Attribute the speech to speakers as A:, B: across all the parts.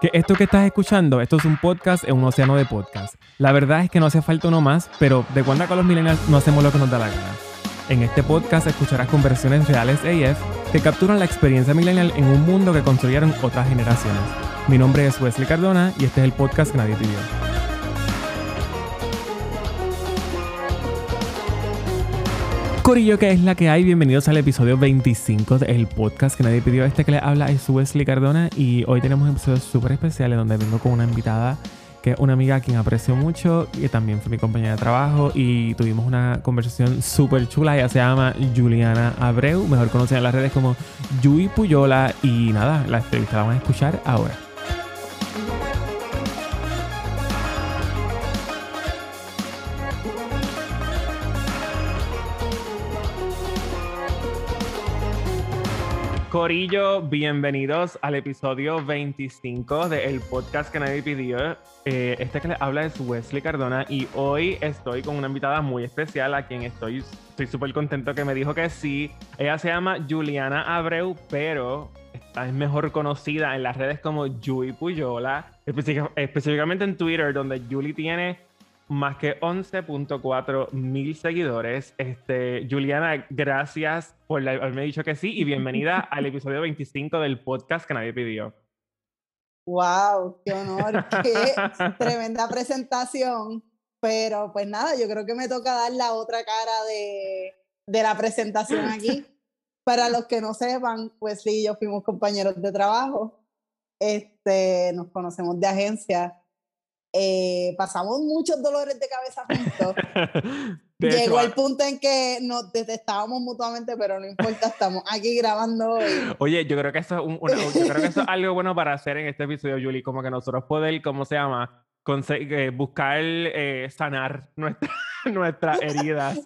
A: Que esto que estás escuchando, esto es un podcast en un océano de podcast. La verdad es que no hace falta uno más, pero de cuando acá los millennials no hacemos lo que nos da la gana. En este podcast escucharás conversaciones reales AF que capturan la experiencia millennial en un mundo que construyeron otras generaciones. Mi nombre es Wesley Cardona y este es el podcast que nadie pidió. Corillo, que es la que hay? Bienvenidos al episodio 25 del podcast que nadie pidió. Este que le habla es Wesley Cardona y hoy tenemos un episodio súper especial en donde vengo con una invitada que es una amiga a quien aprecio mucho y también fue mi compañera de trabajo y tuvimos una conversación súper chula. Ella se llama Juliana Abreu, mejor conocida en las redes como Yui Puyola y nada, la entrevista la van a escuchar ahora. Corillo, bienvenidos al episodio 25 del podcast que nadie pidió. Eh, este que les habla es Wesley Cardona y hoy estoy con una invitada muy especial a quien estoy estoy súper contento que me dijo que sí. Ella se llama Juliana Abreu, pero es mejor conocida en las redes como Yui Puyola, específicamente en Twitter, donde Julie tiene más que 11.4 mil seguidores. Este, Juliana, gracias por haberme dicho que sí y bienvenida al episodio 25 del podcast que nadie pidió.
B: ¡Wow! ¡Qué honor! ¡Qué tremenda presentación! Pero pues nada, yo creo que me toca dar la otra cara de, de la presentación aquí. Para los que no sepan, pues sí, yo fuimos compañeros de trabajo. Este, nos conocemos de agencia eh, pasamos muchos dolores de cabeza juntos. Llegó el punto en que nos detestábamos mutuamente, pero no importa, estamos aquí grabando hoy.
A: Oye, yo creo que eso es, un, yo creo que eso es algo bueno para hacer en este episodio, Julie, como que nosotros poder, ¿cómo se llama? Eh, buscar eh, sanar nuestra, nuestras heridas.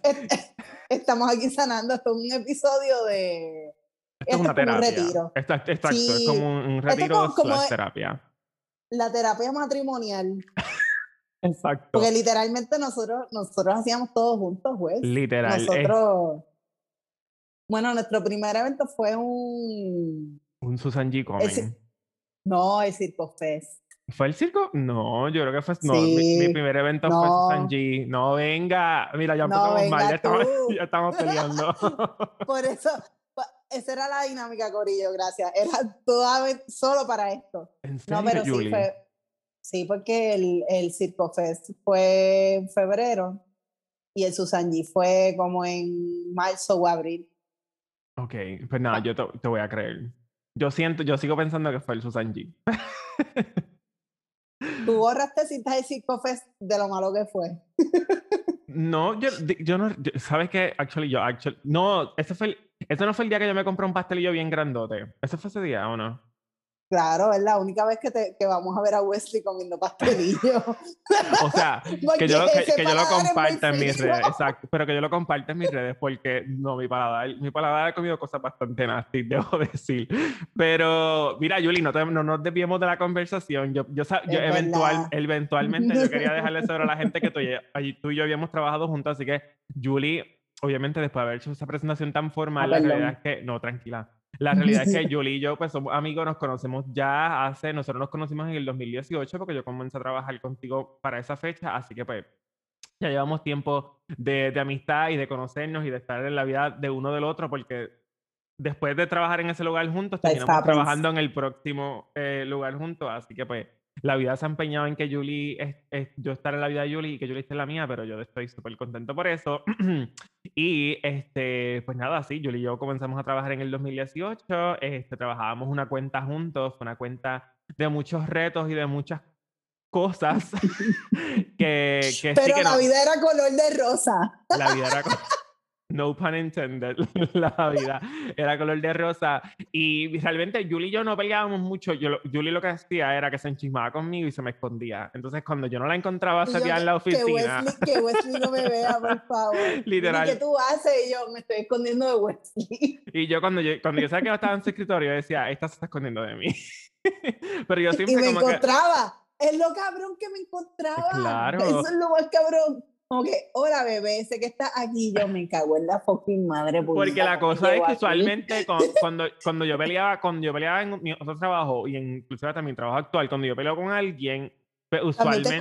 B: Estamos aquí sanando, esto es un episodio de...
A: Esto, es una terapia. Un retiro. Exacto, es como un, retiro como, terapia
B: la terapia matrimonial.
A: Exacto.
B: Porque literalmente nosotros, nosotros hacíamos todos juntos, güey.
A: Literal.
B: Eh. Nosotros. Bueno, nuestro primer evento fue un.
A: Un Susan G. Comen.
B: No, el Circo Fest.
A: ¿Fue el circo? No, yo creo que fue. No, mi, primer evento fue Susan G. No, venga. Mira, ya empezamos mal, ya estamos, ya estamos peleando.
B: Por eso, esa era la dinámica, Corillo, gracias. Era toda solo para esto. no, pero sí fue. Sí, porque el, el Circo Fest fue en febrero y el Susanji fue como en marzo o abril.
A: Ok, pues nada, yo te, voy a creer. Yo siento, yo sigo pensando que fue el Susanji.
B: Tú borraste cintas de Circo Fest de lo malo que fue.
A: no, yo, yo no, ¿sabes qué? Actually, yo, actually, no, ese fue el, ese no fue el día que yo me compré un pastelillo bien grandote. ¿Ese fue ese día o no?
B: Claro, es la única vez que, te, que vamos a ver a Wesley comiendo pastelillo.
A: o sea, que yo, que, yo lo comparta en mis redes, exacto, pero que yo lo comparta en mis redes porque no, mi paladar, mi paladar ha comido cosas bastante nasty, debo decir. Pero mira, Yuli, no, no nos desviemos de la conversación. Yo, yo, yo eventual, eventualmente yo quería dejarle saber a la gente que tú, tú y yo habíamos trabajado juntos, así que Julie obviamente después de haber hecho esa presentación tan formal, ah, la realidad es que, no, tranquila, la realidad es que Julie y yo, pues somos amigos, nos conocemos ya hace, nosotros nos conocimos en el 2018 porque yo comencé a trabajar contigo para esa fecha, así que pues ya llevamos tiempo de, de amistad y de conocernos y de estar en la vida de uno del otro porque después de trabajar en ese lugar juntos, terminamos trabajando en el próximo eh, lugar juntos, así que pues la vida se ha empeñado en que Julie, es, yo estar en la vida de Julie y que Julie esté en la mía, pero yo estoy súper contento por eso. y este, pues nada, sí, Julie y yo comenzamos a trabajar en el 2018, este, trabajábamos una cuenta juntos, una cuenta de muchos retos y de muchas cosas que, que
B: pero
A: sí
B: la vida era color de rosa.
A: La vida era color no pun intended, la vida era color de rosa. Y realmente Julie y yo no peleábamos mucho. Yo, Julie lo que hacía era que se enchismaba conmigo y se me escondía. Entonces, cuando yo no la encontraba, salía en la oficina.
B: Que Wesley, no me vea, por favor.
A: Literal.
B: ¿Y qué tú haces? Y yo me estoy escondiendo de Wesley.
A: Y yo, cuando yo, cuando yo sabía que estaba en su escritorio, decía, esta se está escondiendo de mí. Pero yo siempre
B: y me
A: como
B: encontraba. Es lo cabrón que me encontraba.
A: Claro.
B: Eso es lo más cabrón como que, hola bebé, sé que está aquí, yo me cago en la fucking madre.
A: Porque la cosa es que usualmente cuando, cuando yo peleaba, cuando yo peleaba en mi otro trabajo y en, inclusive también mi trabajo actual, cuando yo peleo con alguien, pues, usualmente...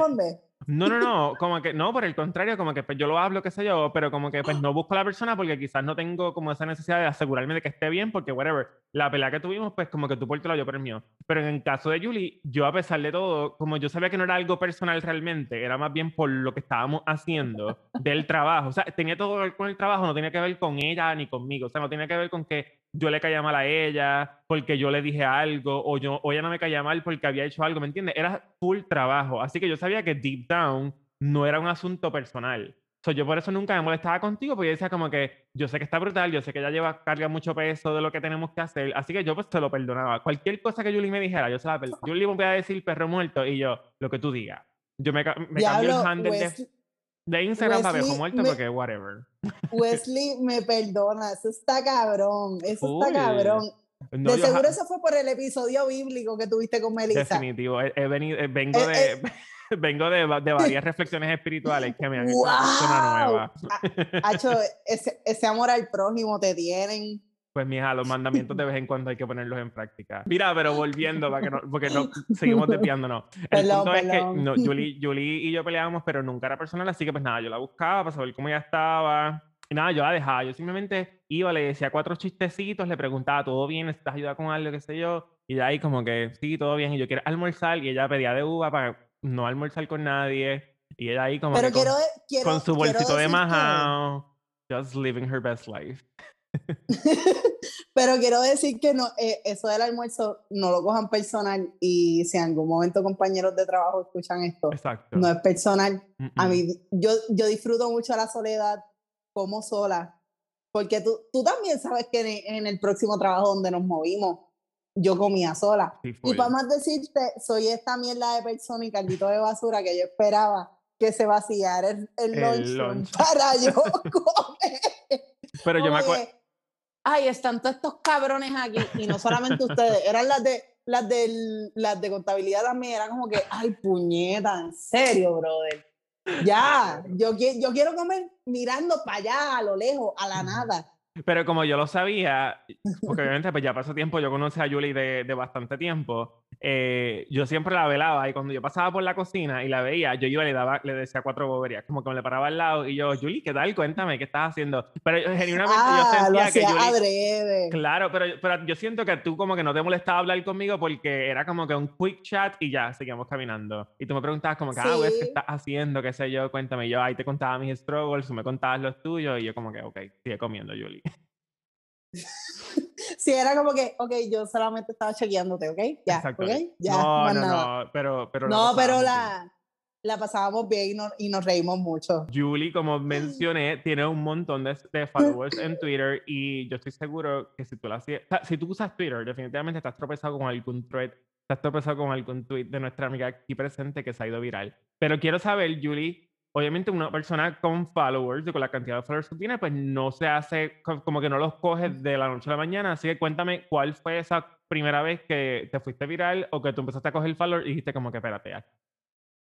A: No, no, no, como que no, por el contrario, como que pues, yo lo hablo, qué sé yo, pero como que pues no busco a la persona porque quizás no tengo como esa necesidad de asegurarme de que esté bien, porque whatever, la pelea que tuvimos, pues como que tú por tu lado, yo por el mío. Pero en el caso de Julie, yo a pesar de todo, como yo sabía que no era algo personal realmente, era más bien por lo que estábamos haciendo del trabajo, o sea, tenía todo que ver con el trabajo, no tenía que ver con ella ni conmigo, o sea, no tenía que ver con que yo le caía mal a ella porque yo le dije algo o, yo, o ella no me caía mal porque había hecho algo, ¿me entiendes? Era full trabajo. Así que yo sabía que deep down no era un asunto personal. So, yo por eso nunca me molestaba contigo, porque yo decía como que yo sé que está brutal, yo sé que ella lleva, carga mucho peso de lo que tenemos que hacer, así que yo pues te lo perdonaba. Cualquier cosa que Julie me dijera, yo se la perdonaba. Julie me voy a decir perro muerto y yo, lo que tú digas. Yo me, me cambio el handle de, de, Instagram para viejo muerto porque whatever.
B: Wesley me perdona, eso está cabrón, eso está cabrón. de seguro eso fue por el episodio bíblico que tuviste con Melissa.
A: Definitivo, he, venido, eh, vengo eh, de... Eh, vengo de, de, varias reflexiones espirituales que me han hecho una nueva.
B: Hacho, ese, ese, amor al prójimo te tienen.
A: Pues mija, los mandamientos de vez en cuando hay que ponerlos en práctica. Mira, pero volviendo, para que no, porque no, seguimos desviándonos. El punto es que no, Julie, Julie y yo peleábamos, pero nunca era personal, así que pues nada, yo la buscaba para saber cómo ella estaba. Y nada, yo la dejaba. Yo simplemente iba, le decía cuatro chistecitos, le preguntaba, ¿todo bien? ¿Estás ayudando con algo? ¿Qué sé yo? Y de ahí como que, sí, todo bien. Y yo quiero almorzar. Y ella pedía de uva para no almorzar con nadie. Y ella ahí como con, su bolsito de majao, just living her best life.
B: Pero quiero decir que no, eh, eso del almuerzo no lo cojan personal y si en algún momento compañeros de trabajo escuchan esto, no es personal. A mí, yo, yo disfruto mucho la soledad como sola, porque tú, tú también sabes que en el próximo trabajo donde nos movimos, yo comía sola. y para más decirte, soy esta mierda de persona y caldito de basura que yo esperaba que se vaciara el, el, lunch, para yo comer.
A: Pero yo me acuerdo.
B: Ay, están todos estos cabrones aquí. Y no solamente ustedes, eran las de las de, las de contabilidad también. Era como que, ay, puñeta, en serio, brother. Ya, yo, yo quiero comer mirando para allá, a lo lejos, a la nada.
A: Pero como yo lo sabía, porque obviamente pues ya pasó tiempo, yo conocí a Julie de, de bastante tiempo, eh, yo siempre la velaba y cuando yo pasaba por la cocina y la veía, yo iba y le daba, le decía cuatro boberías, como que me le paraba al lado y yo, Julie, ¿qué tal? Cuéntame, ¿qué estás haciendo? Pero genuinamente yo
B: ah, sentía que Julie...
A: Claro, pero, pero yo siento que tú como que no te molestaba hablar conmigo porque era como que un quick chat y ya, seguíamos caminando. Y tú me preguntabas como que, ah, ¿qué estás haciendo? ¿Qué sé yo? Cuéntame. Y yo ahí te contaba mis struggles, tú me contabas los tuyos y yo como que, ok, sigue comiendo, Julie.
B: sí, era como que, ok, yo solamente estaba chequeándote, ¿ok? Ya, Exacto. Ya,
A: no, no, no, pero, pero
B: No, pero la, la pasábamos bien y, nos reímos mucho.
A: Julie, como mencioné, tiene un montón de, followers en Twitter y yo estoy seguro que si tú, la, si tú usas Twitter, definitivamente estás tropezado con algún thread, estás tropezado con algún tweet de nuestra amiga aquí presente que se ha ido viral. Pero quiero saber, Julie, obviamente una persona con followers, con la cantidad de followers que tiene, pues no se hace, como que no los coges de la noche a la mañana. Así que cuéntame cuál fue esa primera vez que te fuiste viral o que tú empezaste a coger followers y dijiste como que espérate,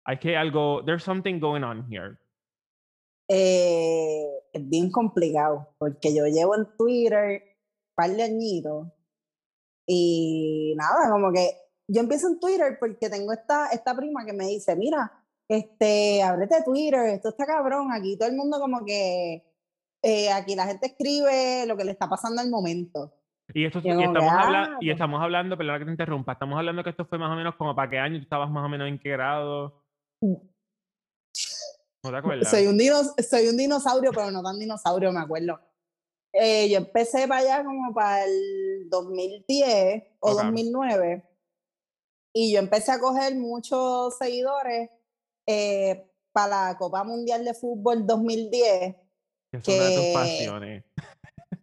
A: hay que algo, there's something going on here.
B: Eh, es bien complicado porque yo llevo en Twitter un par de añitos y nada, como que yo empiezo en Twitter porque tengo esta, esta prima que me dice, mira, este, ábrete Twitter, esto está cabrón, aquí todo el mundo como que, eh, aquí la gente escribe lo que le está pasando al momento.
A: Y, esto, y, estamos, hablando, y estamos hablando, perdona que te interrumpa, estamos hablando que esto fue más o menos como para qué año tú estabas más o menos en qué grado. ¿No te acuerdas?
B: Soy un, soy un dinosaurio, pero no tan dinosaurio, me acuerdo. Eh, yo empecé para allá como para el 2010 o 2009 y yo empecé a coger muchos seguidores eh, para la Copa Mundial de Fútbol 2010.
A: Que, de tus pasiones.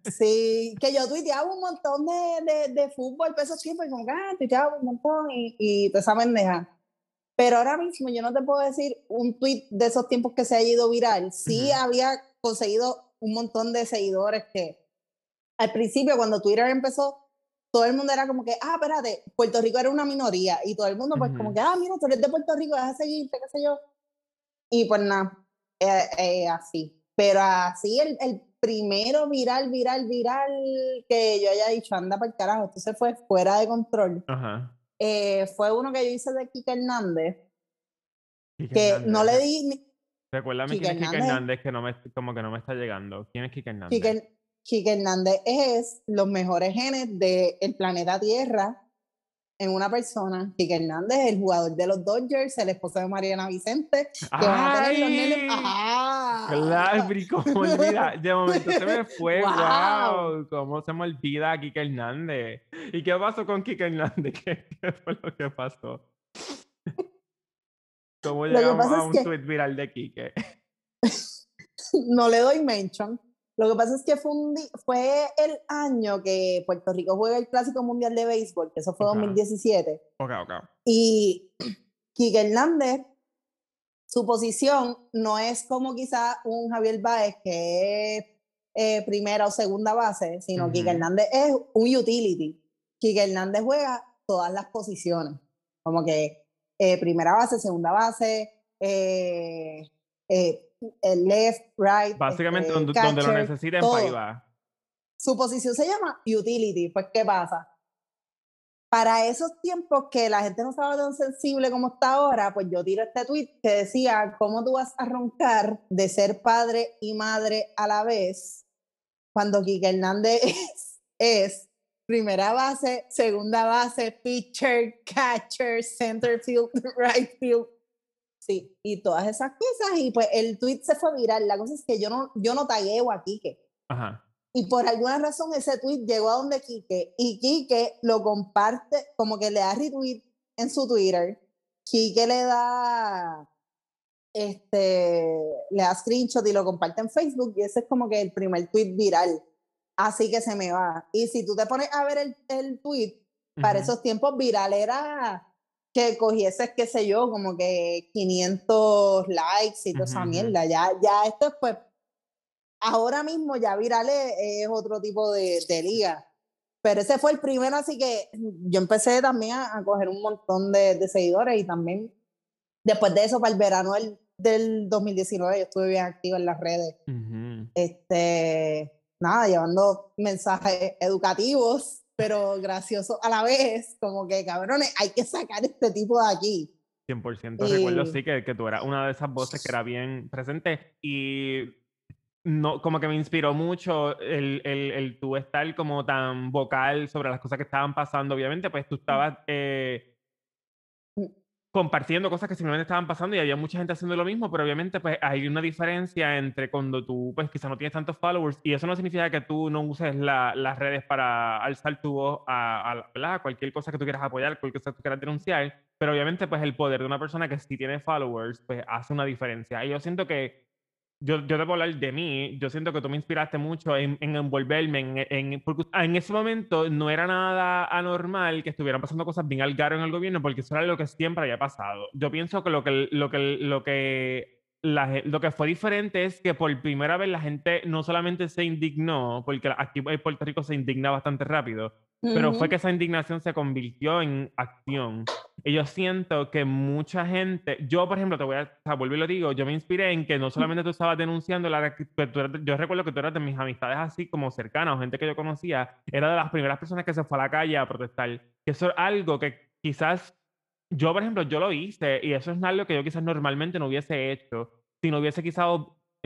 B: Sí, que yo tuiteaba un montón de, de, de fútbol, peso siempre, como que ah, tuiteaba un montón y, y toda esa pendeja. Pero ahora mismo yo no te puedo decir un tweet de esos tiempos que se ha ido viral. Sí había conseguido un montón de seguidores que al principio cuando Twitter empezó, todo el mundo era como que, ah, espérate, Puerto Rico era una minoría y todo el mundo pues como que, ah, mira, tú eres de Puerto Rico, déjame seguirte, qué sé yo. Y pues nada, eh, eh, así. Pero así el, el, primero viral, viral, viral que yo haya dicho, anda para el carajo, esto se fue fuera de control. Eh, fue uno que yo hice de Kike Hernández. que no le di...
A: Recuérdame quién es Kike Hernández, que no me, como que no me está llegando. ¿Quién es Kike Hernández?
B: Kike, Hernández es los mejores genes del planeta Tierra en una persona. Kike Hernández, el jugador de los Dodgers, el esposo de Mariana Vicente, que van a tener los nenes.
A: Claro, cómo olvida. De momento se me fue. wow. ¿Cómo se me olvida Kike Hernández? ¿Y qué pasó con Kike Hernández? ¿Qué, fue lo que pasó? ¿Cómo llegamos a un tweet viral de Kike?
B: no le doy mention lo que pasa es que fue, fue el año que Puerto Rico juega el Clásico Mundial de Béisbol, que eso fue 2017.
A: Ok, ok.
B: Y Quique Hernández, su posición no es como quizá un Javier Baez, que es eh, primera o segunda base, sino que Quique Hernández es un utility. Quique Hernández juega todas las posiciones, como que eh, primera base, segunda base, eh, el left, right.
A: Básicamente este, donde, donde, lo necesiten para ahí va.
B: Su posición se llama utility. Pues, ¿qué pasa? Para esos tiempos que la gente no estaba tan sensible como está ahora, pues yo tiro este tweet que decía, ¿cómo tú vas a roncar de ser padre y madre a la vez cuando Kike Hernández es, es primera base, segunda base, pitcher, catcher, center field, right field, Sí, y todas esas cosas. Y pues el tweet se fue viral. La cosa es que yo no, yo no tagueo a Quique. Ajá. Y por alguna razón ese tweet llegó a donde Quique. Y Quique lo comparte, como que le da retweet en su Twitter. Quique le da este le da screenshot y lo comparte en Facebook y ese es como que el primer tweet viral. Así que se me va. Y si tú te pones a ver el, el tweet, para esos tiempos viral era que cogiese, qué sé yo, como que 500 likes y toda esa mierda. Ya, ya esto es pues, ahora mismo ya virales es otro tipo de, de, liga. Pero ese fue el primero, así que yo empecé también a, coger un montón de, de, seguidores y también después de eso, para el verano del, del 2019, yo estuve bien activa en las redes. Este, nada, llevando mensajes educativos pero gracioso a la vez, como que cabrones, hay que sacar este tipo de aquí.
A: 100%, recuerdo sí que, que tú eras una de esas voces que era bien presente y no, como que me inspiró mucho el, el, el tú estar como tan vocal sobre las cosas que estaban pasando. Obviamente, pues tú estabas eh, compartiendo cosas que simplemente estaban pasando y había mucha gente haciendo lo mismo, pero obviamente pues hay una diferencia entre cuando tú pues quizás no tienes tantos followers y eso no significa que tú no uses las redes para alzar tu voz a, a, cualquier cosa que tú quieras apoyar, cualquier cosa que tú quieras denunciar, pero obviamente pues el poder de una persona que sí tiene followers pues hace una diferencia. Y yo siento que yo, yo debo hablar de mí, yo siento que tú me inspiraste mucho en, en envolverme, en, en, porque en ese momento no era nada anormal que estuvieran pasando cosas bien al garo en el gobierno, porque eso era lo que siempre había pasado. Yo pienso que lo que, lo que, lo que, la, lo que fue diferente es que por primera vez la gente no solamente se indignó, porque aquí en Puerto Rico se indigna bastante rápido, pero fue que esa indignación se convirtió en acción. Y yo siento que mucha gente, yo por ejemplo, te voy a, o vuelvo y lo digo, yo me inspiré en que no solamente tú estabas denunciando, la, yo recuerdo que tú eras de mis amistades así como cercanas o gente que yo conocía, era de las primeras personas que se fue a la calle a protestar. Que eso es algo que quizás yo, por ejemplo, yo lo hice y eso es algo que yo quizás normalmente no hubiese hecho si no hubiese quizás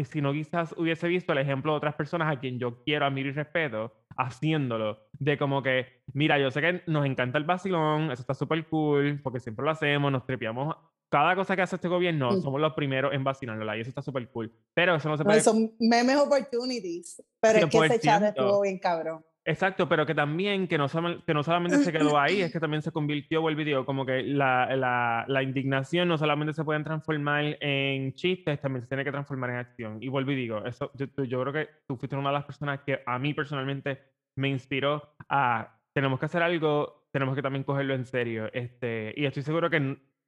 A: si no quizás hubiese visto el ejemplo de otras personas a quien yo quiero, admiro y respeto, haciéndolo. De como que, mira, yo sé que nos encanta el vacilón, eso está súper cool, porque siempre lo hacemos, nos trepiamos. Cada cosa que hace este gobierno, mm. somos los primeros en vacilarlo y eso está súper cool. Pero eso no se puede...
B: son memes opportunities, pero es que ese chat estuvo bien cabrón.
A: Exacto, pero que también, que no, que no solamente se quedó ahí, es que también se convirtió, y digo, como que la, la, indignación no solamente se puede transformar en chistes, también se tiene que transformar en acción. Y vuelvo y digo, eso, yo, yo creo que tú fuiste una de las personas que a mí personalmente me inspiró a, tenemos que hacer algo, tenemos que también cogerlo en serio. Este, y estoy seguro que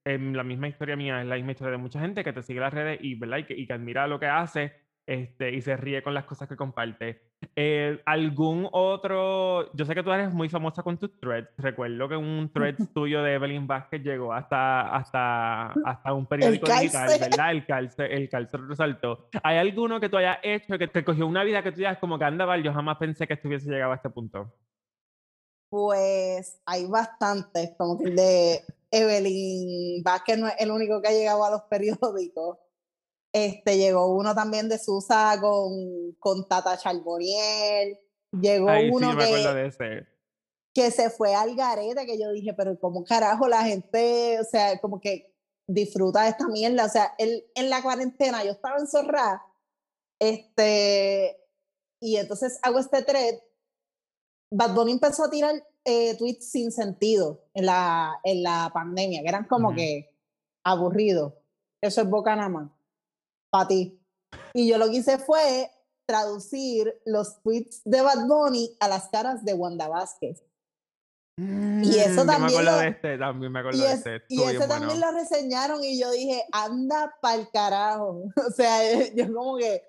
A: en, la misma historia mía, es la misma historia de mucha gente que te sigue las redes y, ¿verdad? y, que, y que admira lo que hace este, y se ríe con las cosas que comparte. Eh, ¿Algún otro? Yo sé que tú eres muy famosa con tus threads. Recuerdo que un thread tuyo de Evelyn Vázquez llegó hasta, hasta, hasta un periódico digital, ¿verdad? El calce, el calce resaltó. ¿Hay alguno que tú hayas hecho que te cogió una vida que tú digas como que andaba? Yo jamás pensé que estuviese llegado a este punto.
B: Pues hay bastantes, como que de Evelyn Vázquez no es el único que ha llegado a los periódicos. Este, llegó uno también de Susa con, con Tata Charboniel. Llegó uno que, que se fue al garete, que yo dije, pero ¿cómo carajo la gente, o sea, como que disfruta de esta mierda? O sea, él, en la cuarentena yo estaba en Zorra, este, y entonces hago este thread. Bad Bunny empezó a tirar eh, tweets sin sentido en la, en la pandemia, que eran como que aburridos. Eso es boca nada más para ti. Y yo lo que hice fue traducir los tweets de Bad Bunny a las caras de Wanda Vázquez. y eso
A: mm, también. Me lo, de este, también me acuerdo
B: y
A: de este.
B: Y eso también lo reseñaron y yo dije, anda pa'l carajo. o sea, yo como que,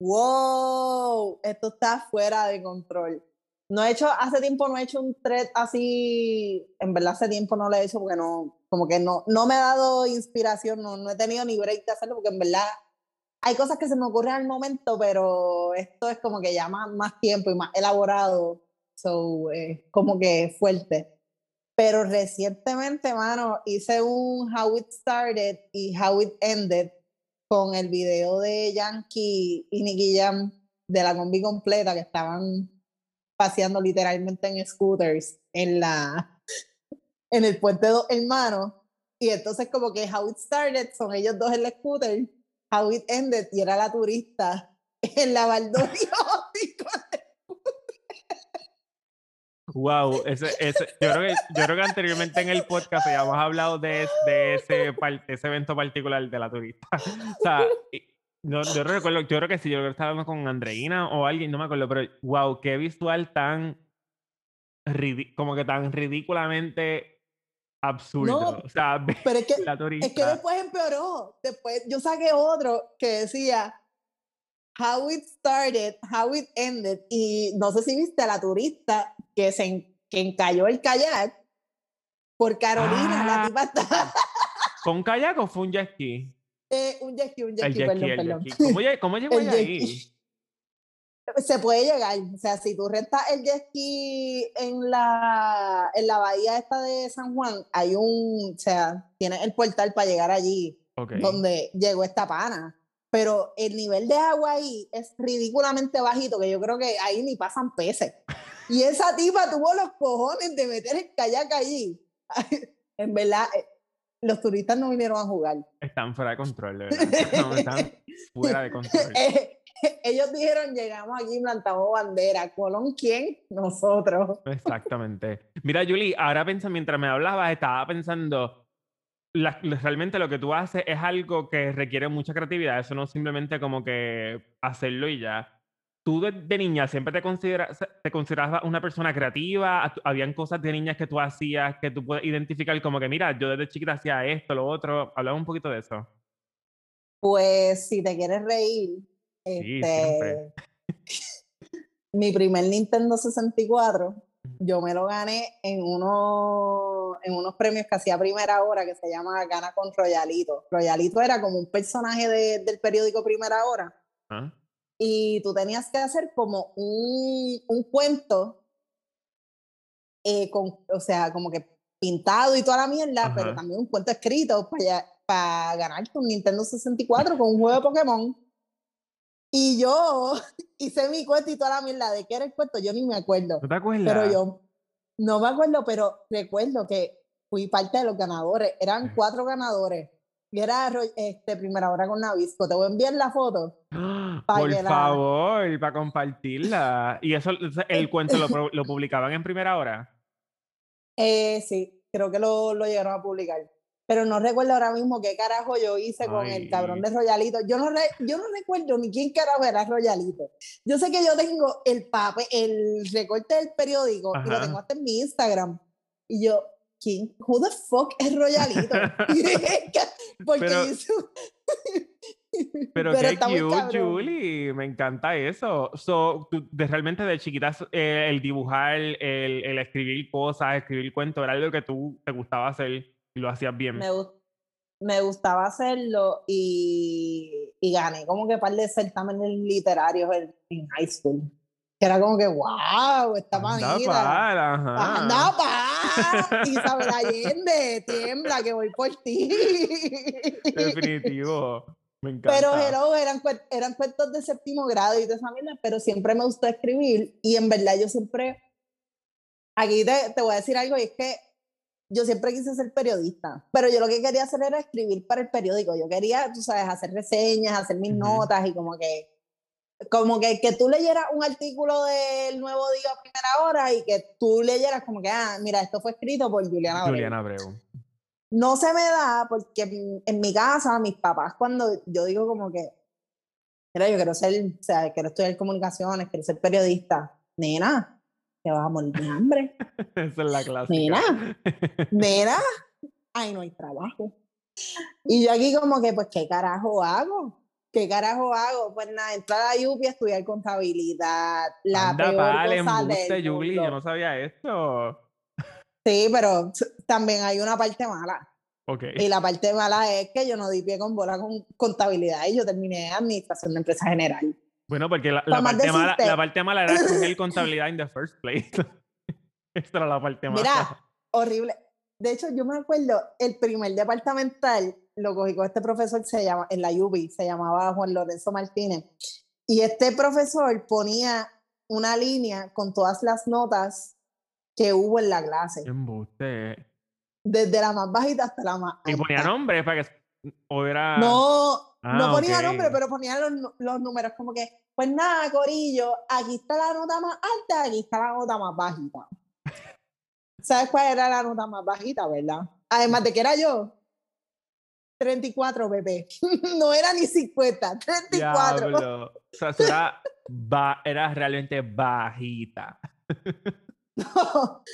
B: wow, esto está fuera de control. No he hecho, hace tiempo no he hecho un thread así, en verdad hace tiempo no lo he hecho porque no, como que no, no me ha dado inspiración, no, no he tenido ni break de hacerlo porque en verdad hay cosas que se me ocurren al momento, pero esto es como que ya más, tiempo y más elaborado, so, eh, como que fuerte. Pero recientemente, mano, hice un How It Started y How It Ended con el video de Yankee y Nicky Jam de la combi completa que estaban paseando literalmente en scooters en la en el puente dos hermanos y entonces como que How It Started son ellos dos en el scooter How It Ended y era la turista en la Valdovia
A: Wow, ese, ese, yo, creo que, yo creo que anteriormente en el podcast ya hemos hablado de, de ese, ese evento particular de la turista. O sea, no, yo recuerdo, yo creo que sí, yo creo que estaba hablando con Andreina o alguien, no me acuerdo, pero wow, qué visual tan, como que tan ridículamente absurdo. o sea,
B: pero es que, es que después empeoró. Después yo saqué otro que decía How it started, how it ended. Y no sé si viste a la turista que se que encalló el kayak por Carolina. la ah. tipa está...
A: ¿Con kayak o fue un jet ski?
B: Eh, un jet ski, un jet ski, perdón, perdón.
A: ¿Cómo, ¿Cómo, llegó ahí?
B: Se puede llegar. O sea, si tú rentas el jet ski en la, en la bahía esta de San Juan, hay un, o sea, tienes el portal para llegar allí, donde llegó esta pana. Pero el nivel de agua ahí es ridículamente bajito, que yo creo que ahí ni pasan peces. Y esa tipa tuvo los cojones de meter el kayak allí. en verdad, eh, los turistas no vinieron a jugar.
A: Están fuera de control, de verdad. están fuera de control.
B: Ellos dijeron, llegamos aquí, plantamos bandera. ¿Colón quién? Nosotros.
A: Exactamente. Mira, Julie, ahora pensa, mientras me hablabas, estaba pensando, realmente lo que tú haces es algo que requiere mucha creatividad. Eso no es simplemente como que hacerlo y ya. ¿Tú de, niña siempre te, consideras, te considerabas una persona creativa? ¿Habían cosas de niñas que tú hacías que tú puedes identificar como que, mira, yo desde chiquita hacía esto, lo otro? Hablaba un poquito de eso.
B: Pues si te quieres reír, este, mi primer Nintendo 64, yo me lo gané en, uno, en unos premios que hacía Primera Hora que se llama Gana con Royalito. Royalito era como un personaje del periódico Primera Hora. Ah. Y tú tenías que hacer como un, un cuento, eh, con, o sea, como que pintado y toda la mierda, pero también un cuento escrito para, para ganarte un Nintendo 64 con un juego de Pokémon. Y yo hice mi cuento y toda la mierda de qué era el cuento, yo ni me acuerdo.
A: ¿No te acuerdas?
B: Pero yo no me acuerdo, pero recuerdo que fui parte de los ganadores. Eran cuatro ganadores. Y era este, primera hora con Navisco. Te voy a enviar la foto.
A: Por favor, para compartirla. ¿Y eso, el cuento lo, lo publicaban en primera hora?
B: Eh, sí, creo que lo, lo llegaron a publicar pero no recuerdo ahora mismo qué carajo yo hice con el cabrón de Royalito. Yo no, yo no recuerdo ni quién carajo era Royalito. Yo sé que yo tengo el papel, el recorte del periódico y lo tengo hasta en mi Instagram. Y yo, ¿quién? Who the fuck es Royalito? Porque
A: Pero, qué cute, Julie. Me encanta eso. So, tú, de, realmente de chiquitas, eh, el dibujar, el, el, escribir cosas, escribir cuentos, era algo que tú te gustaba hacer y lo hacías bien.
B: Me, me gustaba hacerlo y, y, gané como que par de certámenes literarios en, en high school que era como que, wow, esta manita. Anda para. Isabel Allende, tiembla, que voy por ti.
A: Definitivo. Me encanta.
B: Pero hello, eran, eran cuentos de séptimo grado y de esa pero siempre me gustó escribir y en verdad yo siempre, aquí te, te voy a decir algo y es que yo siempre quise ser periodista, pero yo lo que quería hacer era escribir para el periódico. Yo quería, tú sabes, hacer reseñas, hacer mis notas y como que como que, que tú leyeras un artículo del Nuevo Día a primera hora y que tú leyeras como que, ah, mira, esto fue escrito por Juliana Abreu.
A: Juliana Abreu.
B: No se me da porque en mi casa, mis papás, cuando yo digo como que, mira, yo quiero ser, o sea, quiero estudiar comunicaciones, quiero ser periodista, nena, te vas a morir de hambre.
A: Esa es la clase.
B: Nena, nena, ay, no hay trabajo. Y yo aquí como que, pues, ¿qué carajo hago? ¿qué carajo hago? Pues nada, entrar a UPI a estudiar contabilidad. La
A: Anda, peor cosa del Julie, yo no sabía esto.
B: Sí, pero también hay una parte mala.
A: Okay.
B: Y la parte mala es que yo no di pie con bola con contabilidad y yo terminé administración de empresa general.
A: Bueno, porque la, parte, mala, la parte mala era escoger contabilidad in the first place. Esta era la parte mala.
B: Mira, horrible. De hecho, yo me acuerdo, el primer departamental lo cogí con este profesor, se llama, en la UBI, se llamaba Juan Lorenzo Martínez. Y este profesor ponía una línea con todas las notas que hubo en la clase.
A: Embuste.
B: Desde la más bajita hasta la más alta.
A: ¿Y ponía nombre para que o era...
B: No, ah, no ponía nombre, pero ponía los, los, números como que, pues nada, Corillo, aquí está la nota más alta, aquí está la nota más bajita. ¿Sabes cuál era la nota más bajita, verdad? Además de que era yo, 34, bebé. no era ni 50, 34.
A: O sea, era, era realmente bajita.
B: no,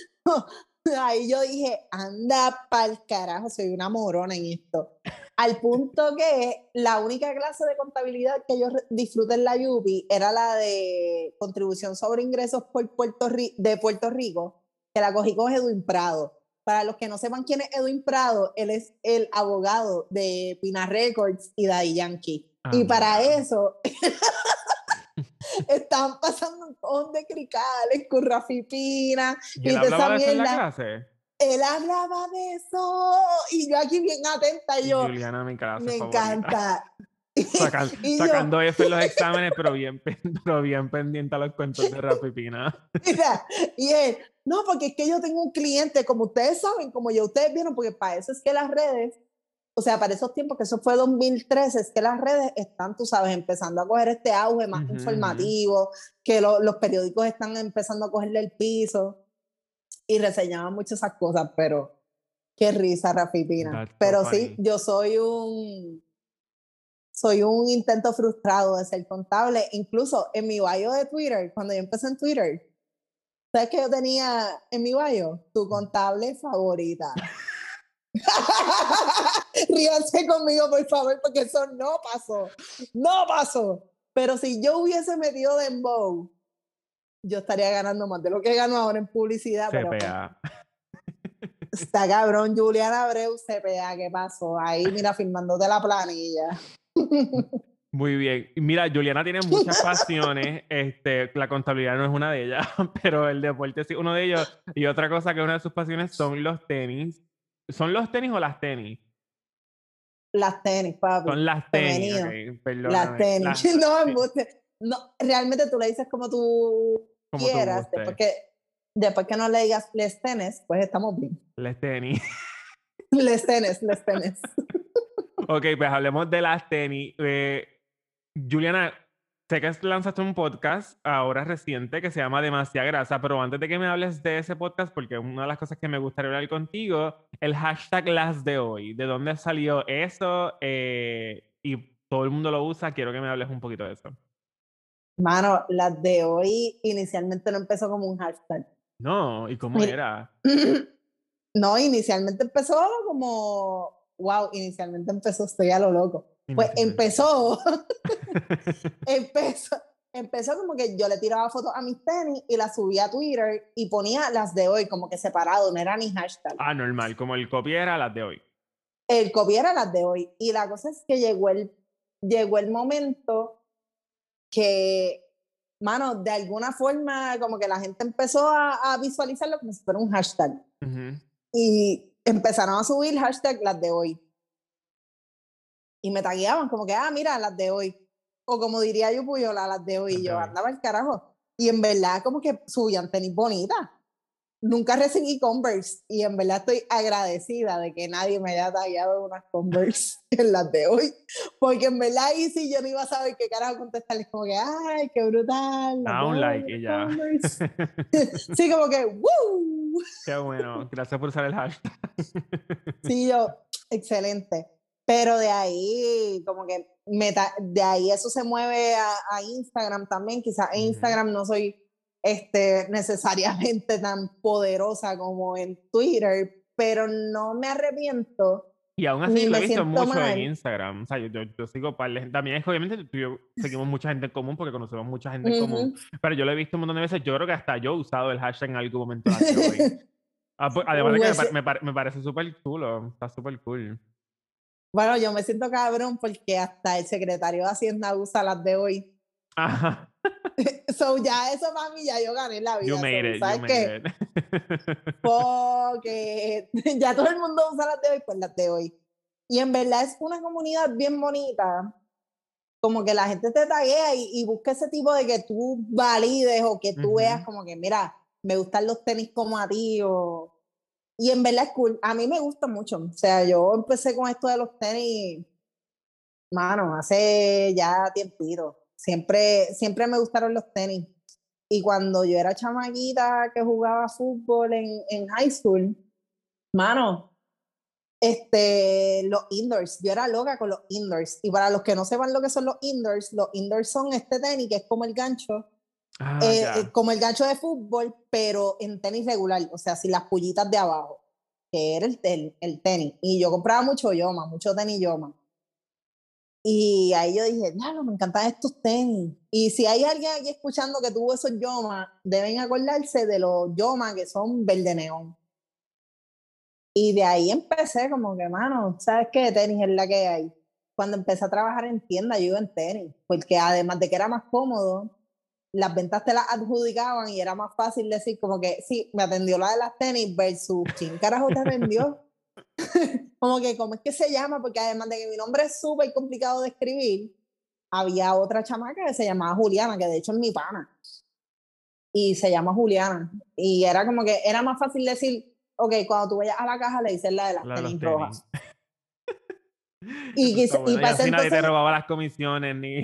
B: Ahí yo dije, anda pa'l carajo, soy una morona en esto. Al punto que la única clase de contabilidad que yo disfruté en la UBI era la de contribución sobre ingresos por Puerto de Puerto Rico, que la cogí con Edwin Prado. Para los que no sepan quién es Edwin Prado, él es el abogado de Pina Records y Daddy Yankee. Ah, y para eso están pasando un montón de cricales con Rafi Pina.
A: ¿Y, y él hablaba de eso en la clase?
B: Él hablaba de eso y yo aquí bien atenta yo.
A: Juliana, mi clase
B: Me encanta.
A: sacando eso en los exámenes, pero bien, pero bien pendiente a los cuentos de Rafi Pina.
B: Mira, y él, no, porque es que yo tengo un cliente, como ustedes saben, como ya ustedes vieron, porque para eso es que las redes, o sea, para esos tiempos, que eso fue 2013, es que las redes están, tú sabes, empezando a coger este auge más informativo, que los periódicos están empezando a cogerle el piso y reseñaban muchas esas cosas, pero qué risa, Rafi Pina. pero sí, yo soy un soy un intento frustrado de ser contable. Incluso en mi bio de Twitter, cuando yo empecé en Twitter, ¿sabes qué yo tenía en mi bio? Tu contable favorita. Ríanse conmigo, por favor, porque eso no pasó. No pasó. Pero si yo hubiese metido de Dembow, yo estaría ganando más de lo que gano ahora en publicidad. CPA. Pero, está cabrón, Juliana Abreu, CPA, ¿qué pasó? Ahí, mira, firmándote la planilla.
A: Muy bien. Mira, Juliana tiene muchas pasiones. Este, la contabilidad no es una de ellas, pero el deporte sí uno de ellos. Y otra cosa que una de sus pasiones son los tenis. ¿Son los tenis o las tenis?
B: Las tenis, papi.
A: Son las tenis.
B: las tenis. no, realmente tú le dices como tú quieras. después, que, después que no le digas les tenis, pues estamos bien.
A: Les tenis.
B: les tenis, les tenis.
A: ok, pues hablemos de las tenis. Eh, Juliana, sé que lanzaste un podcast ahora reciente que se llama Demasiada Grasa, pero antes de que me hables de ese podcast, porque una de las cosas que me gustaría hablar contigo, el hashtag las de hoy, ¿de dónde salió eso? Eh, y todo el mundo lo usa, quiero que me hables un poquito de eso.
B: Mano, las de hoy inicialmente no empezó como un hashtag.
A: No, ¿y cómo era?
B: No, inicialmente empezó como wow, inicialmente empezó, estoy a lo loco. Pues empezó, empezó, empezó como que yo le tiraba fotos a mis tenis y las subía a Twitter y ponía las de hoy como que separado, no era ni hashtag.
A: Ah, normal, como el copy era las de hoy.
B: El copy era las de hoy. Y la cosa es que llegó el, llegó el momento que, mano, de alguna forma como que la gente empezó a, a visualizarlo como si fuera un hashtag. Y empezaron a subir hashtag las de hoy. Y me tagueaban como que, ah, mira, las de hoy o como diría yo, Puyola, las de hoy, yo andaba el carajo. Y en verdad, como que subían tenis bonitas. Nunca recibí Converse y en verdad estoy agradecida de que nadie me haya tallado unas Converse en las de hoy, porque en verdad ahí sí yo no iba a saber qué carajo contestarles, como que, ay, qué brutal.
A: Ah, un like y ya.
B: sí, como que, ¡woo!
A: Qué bueno, gracias por usar el hashtag.
B: sí, yo, excelente. Pero de ahí, como que de ahí eso se mueve a, Instagram también. Quizás en Instagram no soy este, necesariamente tan poderosa como en Twitter, pero no me arrepiento.
A: Y aún así lo he visto mucho en Instagram. O sea, yo, yo, sigo para También es obviamente tú seguimos mucha gente en común porque conocemos mucha gente en común. Pero yo lo he visto un montón de veces. Yo creo que hasta yo he usado el hashtag en algún momento. Ah, pues, además de que me, me, me parece súper chulo. Está súper cool.
B: Bueno, yo me siento cabrón porque hasta el secretario de Hacienda usa las de hoy. Ajá. so ya eso para mí ya yo gané la vida.
A: You made it, ¿Sabes qué?
B: Porque ya todo el mundo usa las de hoy, pues las de hoy. Y en verdad es una comunidad bien bonita. Como que la gente te taguea y, y busca ese tipo de que tú valides o que tú veas como que, mira, me gustan los tenis como a ti o y en verdad es cool. A mí me gusta mucho. O sea, yo empecé con esto de los tenis, mano, hace ya tiempito. Siempre, siempre me gustaron los tenis. Y cuando yo era chamaquita que jugaba fútbol en, en high school, mano, este, los indoors, yo era loca con los indoors. Y para los que no sepan lo que son los indoors, los indoors son este tenis que es como el gancho, Ah, eh, eh, como el gancho de fútbol, pero en tenis regular, o sea, sin las pullitas de abajo, que era el, el, tenis. Y yo compraba mucho Yoma, mucho tenis Yoma. Y ahí yo dije, no, me encantan estos tenis. Y si hay alguien aquí escuchando que tuvo esos Yoma, deben acordarse de los Yoma que son verde neón. Y de ahí empecé como que, mano, ¿sabes qué? Tenis es la que hay. Cuando empecé a trabajar en tienda, yo iba en tenis, porque además de que era más cómodo, las ventas te las adjudicaban y era más fácil decir como que sí, me atendió la de las tenis versus quién carajo te atendió. como que, ¿cómo es que se llama? Porque además de que mi nombre es súper complicado de escribir, había otra chamaca que se llamaba Juliana, que de hecho es mi pana. Y se llama Juliana. Y era como que era más fácil decir, ok, cuando tú vayas a la caja le dices la de las tenis rojas.
A: Y, así nadie te robaba las comisiones ni.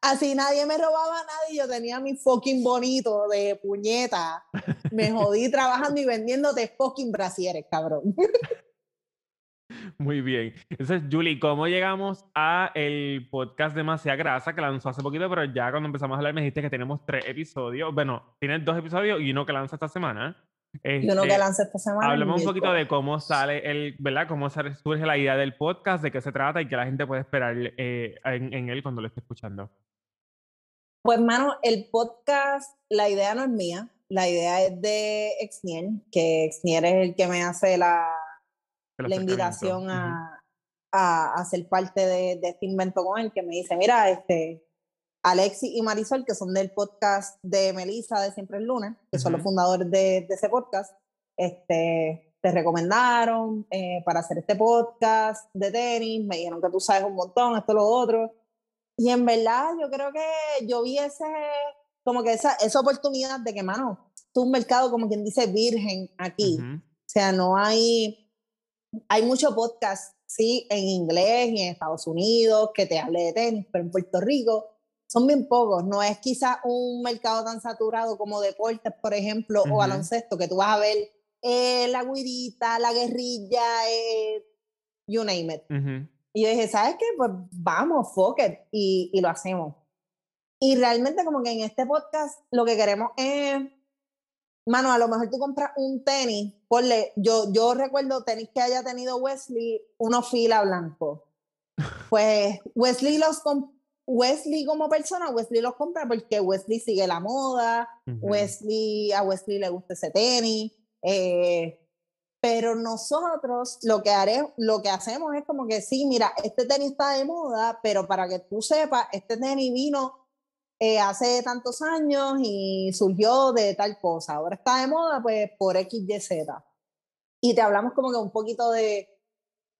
B: así nadie me robaba nada y yo tenía mi fucking bonito de puñeta. Me jodí trabajando y vendiéndote fucking brasieres, cabrón.
A: Muy bien. Entonces, Julie, ¿cómo llegamos a el podcast Demasiada Grasa que lanzó hace poquito, pero ya cuando empezamos a hablar me dijiste que tenemos tres episodios. Bueno, tienes dos episodios y uno que lanza esta semana.
B: Yo no que este, lance esta semana.
A: Hablemos un poquito de cómo sale el, ¿verdad? Cómo surge la idea del podcast, de qué se trata y qué la gente puede esperar eh, en, él cuando lo esté escuchando.
B: Pues, mano, el podcast, la idea no es mía, la idea es de Exnier, que Exnier es el que me hace la, la invitación a, a, ser parte de, de, este invento con él, que me dice, mira, este, Alexi y Marisol, que son del podcast de Melissa de Siempre el Lunes, que son los fundadores de, ese podcast, este, te recomendaron eh, para hacer este podcast de tenis, me dijeron que tú sabes un montón, esto, lo otro. Y en verdad yo creo que yo vi ese, como que esa, esa oportunidad de que, mano, tú un mercado como quien dice virgen aquí. O sea, no hay, hay mucho podcast, sí, en inglés y en Estados Unidos que te hable de tenis, pero en Puerto Rico son bien pocos. No es quizá un mercado tan saturado como deportes, por ejemplo, o baloncesto, que tú vas a ver eh, la guirita, la guerrilla, eh, you name it. Y yo dije, ¿sabes qué? Pues vamos, fuck it, y, y lo hacemos. Y realmente como que en este podcast lo que queremos es, mano, a lo mejor tú compras un tenis, ponle, yo, yo recuerdo tenis que haya tenido Wesley, uno fila blanco. Pues Wesley los Wesley como persona, Wesley los compra porque Wesley sigue la moda, Wesley, a Wesley le gusta ese tenis, eh, pero nosotros lo que, haré, lo que hacemos es como que sí, mira, este tenis está de moda, pero para que tú sepas, este tenis vino eh, hace tantos años y surgió de tal cosa. Ahora está de moda, pues por X, Y, Z. Y te hablamos como que un poquito de,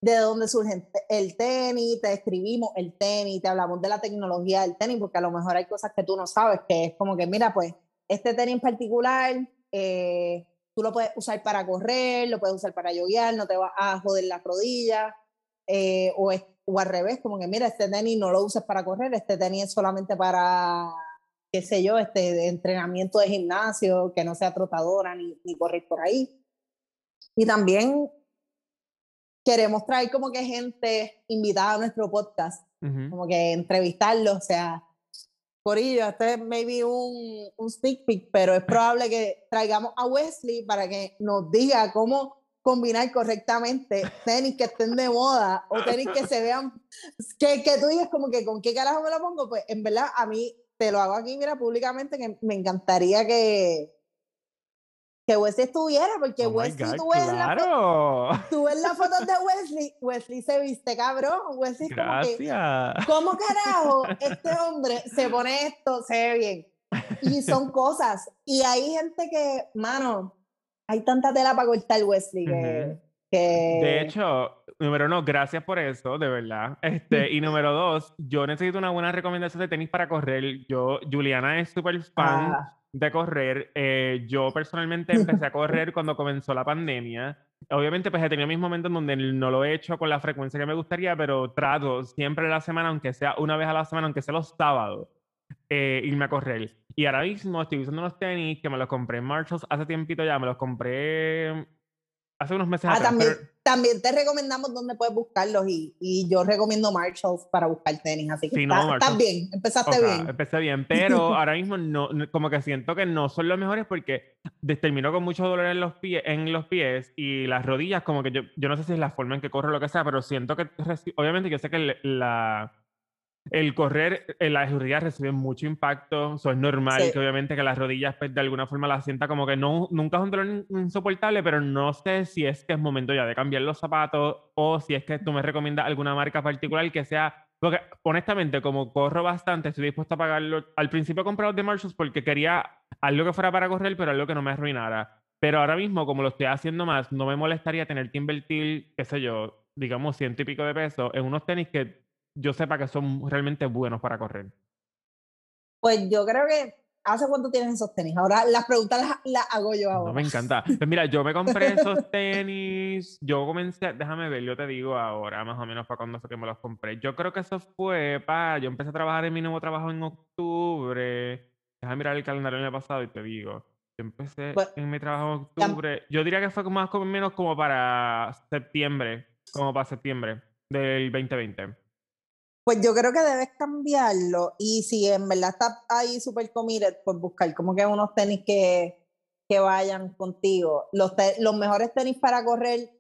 B: de dónde surge el tenis, te escribimos el tenis, te hablamos de la tecnología del tenis, porque a lo mejor hay cosas que tú no sabes, que es como que, mira, pues este tenis en particular, eh, tú lo puedes usar para correr, lo puedes usar para yoguear, no te va a joder las rodillas, eh, o, o al revés, como que mira, este tenis no lo uses para correr, este tenis es solamente para, qué sé yo, este entrenamiento de gimnasio, que no sea trotadora ni, ni correr por ahí. Y también queremos traer como que gente invitada a nuestro podcast, como que entrevistarlos, o sea, por ello, este es maybe un, un stick pick, pero es probable que traigamos a Wesley para que nos diga cómo combinar correctamente tenis que estén de moda o tenis que se vean, que, que tú digas como que con qué carajo me lo pongo, pues en verdad a mí te lo hago aquí, mira, públicamente, que me encantaría que, que Wesley estuviera, porque oh Wesley, tú, ves la tú ves las fotos de Wesley, Wesley se viste cabrón, Wesley Gracias. Como que, ¿cómo carajo este hombre se pone esto, se ve bien? Y son cosas, y hay gente que, mano, hay tanta tela para cortar Wesley que, que...
A: De hecho, número uno, gracias por eso, de verdad. Este, y número dos, yo necesito una buena recomendación de tenis para correr. Yo, Juliana es súper fan. Ah de correr. Eh, yo personalmente empecé a correr cuando comenzó la pandemia. Obviamente, pues he tenido mis momentos donde no lo he hecho con la frecuencia que me gustaría, pero trato siempre la semana, aunque sea una vez a la semana, aunque sea los sábados, eh, irme a correr. Y ahora mismo estoy usando unos tenis que me los compré en Marshalls hace tiempito ya, me los compré hace unos meses
B: ah, También, también te recomendamos dónde puedes buscarlos y, y, yo recomiendo Marshalls para buscar tenis, así que estás bien, empezaste bien.
A: Empecé bien, pero ahora mismo no, como que siento que no son los mejores porque termino con mucho dolor en los, pies, en los pies y las rodillas, como que yo, yo no sé si es la forma en que corro o lo que sea, pero siento que obviamente yo sé que la el correr, en las rodillas reciben mucho impacto, eso es normal que obviamente que las rodillas pues, de alguna forma las sienta como que no, nunca es un dolor insoportable, pero no sé si es que es momento ya de cambiar los zapatos o si es que tú me recomiendas alguna marca particular que sea, porque honestamente como corro bastante, estoy dispuesto a pagarlo, al principio compré los de Marshalls porque quería algo que fuera para correr, pero algo que no me arruinara. Pero ahora mismo, como lo estoy haciendo más, no me molestaría tener que invertir, qué sé yo, digamos, ciento y pico de pesos en unos tenis que yo sepa que son realmente buenos para correr?
B: Pues yo creo que ¿Hace cuánto tienes esos tenis? Ahora las preguntas las, hago yo ahora.
A: No, me encanta. Pues mira, yo me compré esos tenis. Yo comencé, déjame ver, yo te digo ahora, más o menos para cuando fue que me los compré. Yo creo que eso fue para. Yo empecé a trabajar en mi nuevo trabajo en octubre. Déjame mirar el calendario del año pasado y te digo. Yo empecé pues, en mi trabajo en octubre. Yo diría que fue más o menos como para septiembre. Como para septiembre del 2020.
B: Pues yo creo que debes cambiarlo y si en verdad estás ahí súper committed por buscar como que unos tenis que, que vayan contigo. Los, los mejores tenis para correr,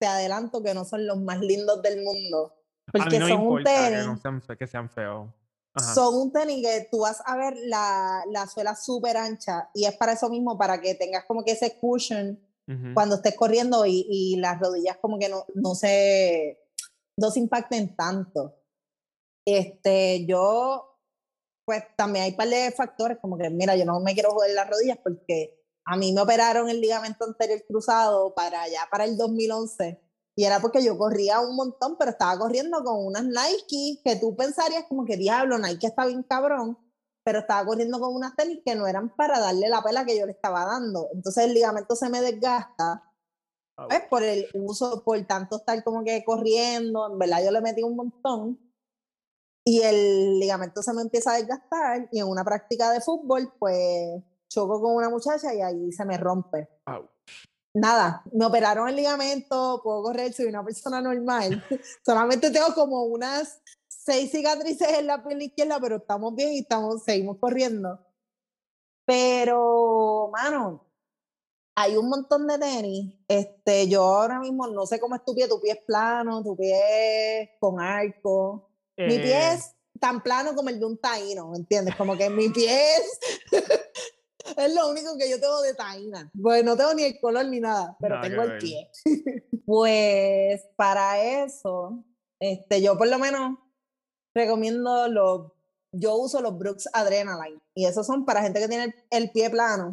B: te adelanto que no son los más lindos del mundo. Porque son un tenis.
A: Que, sean, feos.
B: Son un tenis que tú vas a ver la, la suela súper ancha y es para eso mismo, para que tengas como que ese cushion cuando estés corriendo y, y, las rodillas como que no, no, se, no se impacten tanto. Este, yo, pues también hay un par de factores, como que, mira, yo no me quiero joder las rodillas porque a mí me operaron el ligamento anterior cruzado para allá, para el 2011. Y era porque yo corría un montón, pero estaba corriendo con unas Nike que tú pensarías como que diablo, Nike está bien cabrón, pero estaba corriendo con unas tenis que no eran para darle la pela que yo le estaba dando. Entonces el ligamento se me desgasta. Pues, por el uso, por tanto estar como que corriendo, en verdad yo le metí un montón y el ligamento se me empieza a desgastar y en una práctica de fútbol pues choco con una muchacha y ahí se me rompe. Nada, me operaron el ligamento, puedo correr, soy una persona normal. Solamente tengo como unas seis cicatrices en la piel izquierda, pero estamos bien y estamos, seguimos corriendo. Pero, mano, hay un montón de tenis. Este, yo ahora mismo no sé cómo es tu pie, tu pie es plano, tu pie es con arco. Mi pie eh. es tan plano como el de un taíno, ¿me entiendes? Como que mi pie es, es lo único que yo tengo de taína. Pues no tengo ni el color ni nada, pero tengo el pie. pues para eso, este, yo por lo menos recomiendo los, yo uso los Brooks Adrenaline y esos son para gente que tiene el, pie plano,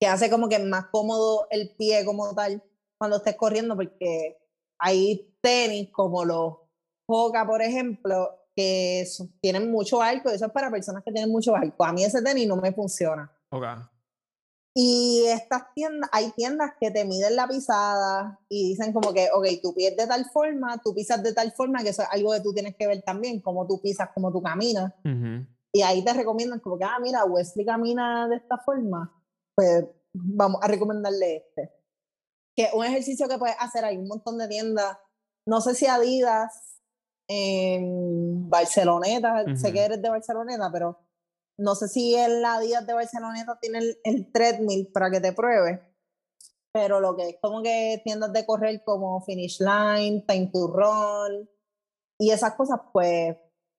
B: que hace como que más cómodo el pie como tal cuando estés corriendo porque hay tenis como los Hoka, por ejemplo, que tienen mucho arco, eso es para personas que tienen mucho arco. A mí ese tenis no me funciona.
A: Okay.
B: Y estas tiendas, hay tiendas que te miden la pisada y dicen como que, ok, tú pies de tal forma, tú pisas de tal forma, que eso es algo que tú tienes que ver también, cómo tú pisas, cómo tú caminas. Y ahí te recomiendan como que, ah, mira, Wesley camina de esta forma, pues vamos a recomendarle este. Que un ejercicio que puedes hacer, hay un montón de tiendas, no sé si Adidas, en Barceloneta, sé que eres de Barceloneta, pero no sé si en la Díaz de Barceloneta tiene el, treadmill para que te pruebe, pero lo que es como que tiendas de correr como Finish Line, Time to Run y esas cosas, pues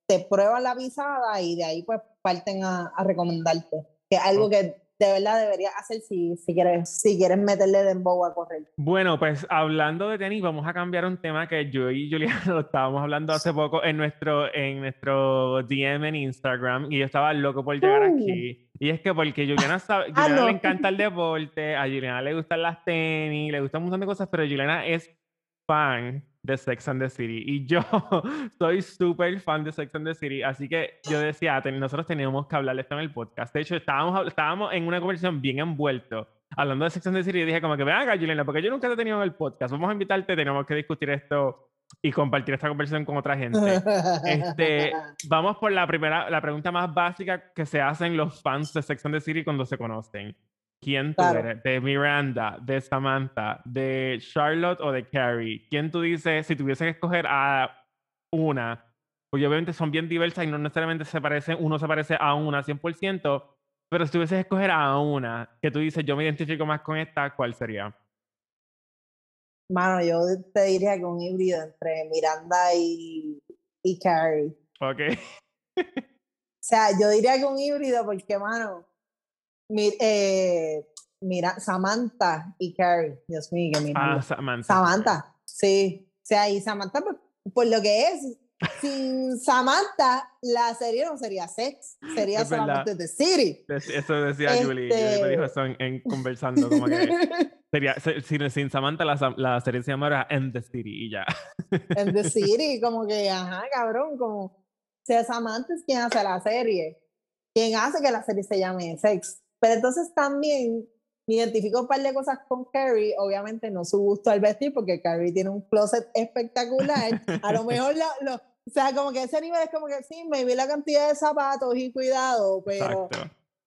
B: te prueban la pisada y de ahí pues parten a, recomendarte, que es algo que de verdad deberías hacer si, si, quieres, si quieres meterle dembow a correr.
A: Bueno, pues hablando de tenis, vamos a cambiar un tema que yo y Juliana lo estábamos hablando hace poco en nuestro, en nuestro DM en Instagram y yo estaba loco por llegar uh. aquí. Y es que porque Juliana, sabe, ah, Juliana le encanta el deporte, a Juliana le gustan las tenis, le gustan un montón de cosas, pero Juliana es fan de Sex and the City. Y yo soy súper fan de Sex and the City, así que yo decía, nosotros teníamos que hablar de esto en el podcast. De hecho, estábamos, estábamos en una conversación bien envuelto hablando de Sex and the City y dije como que, ven acá, Juliana, porque yo nunca te he tenido en el podcast, vamos a invitarte, tenemos que discutir esto y compartir esta conversación con otra gente. Este, vamos por la primera, la pregunta más básica que se hacen los fans de Sex and the City cuando se conocen. ¿Quién tú eres? ¿De Miranda, de Samantha, de Charlotte o de Carrie? ¿Quién tú dices, si tuviese que escoger a una, pues obviamente son bien diversas y no necesariamente se parecen, uno se parece a una 100%, pero si tuvieses que escoger a una, que tú dices, yo me identifico más con esta, ¿cuál sería?
B: Mano, yo te diría que un híbrido entre Miranda y, y Carrie.
A: Ok.
B: o sea, yo diría que un híbrido porque, mano, eh, mira, Samantha y Carrie, Dios mío, que mira.
A: Ah, Samantha.
B: Samantha, sí. O sea, y Samantha, por, por lo que es, sin Samantha, la serie no sería sex, sería solamente The City.
A: Eso decía Julie, Julie me dijo este eso en, conversando, como que sería, sin, sin Samantha la, la, serie se llamara En The City y ya.
B: En The City, como que, ajá, cabrón, como, o sea, Samantha es quien hace la serie, quien hace que la serie se llame Sex. Pero entonces también me identifico un par de cosas con Carrie, obviamente no su gusto al vestir, porque Carrie tiene un closet espectacular. A lo mejor lo, o sea, como que ese nivel es como que sí, me vi la cantidad de zapatos y cuidado, pero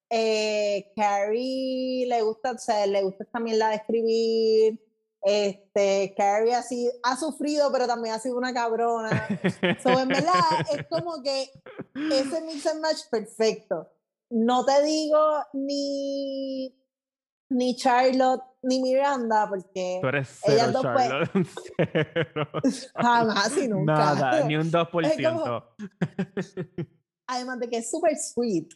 B: eh, Carrie le gusta, o sea, le gusta también la de escribir. Este, Carrie así ha sufrido, pero también ha sido una cabrona. so, en verdad, es como que ese mix and match perfecto no te digo ni, ni Charlotte ni Miranda, porque
A: Tú eres cero, ellas dos
B: pues, jamás y nunca.
A: Nada, ni un 2%.
B: además de que es súper sweet.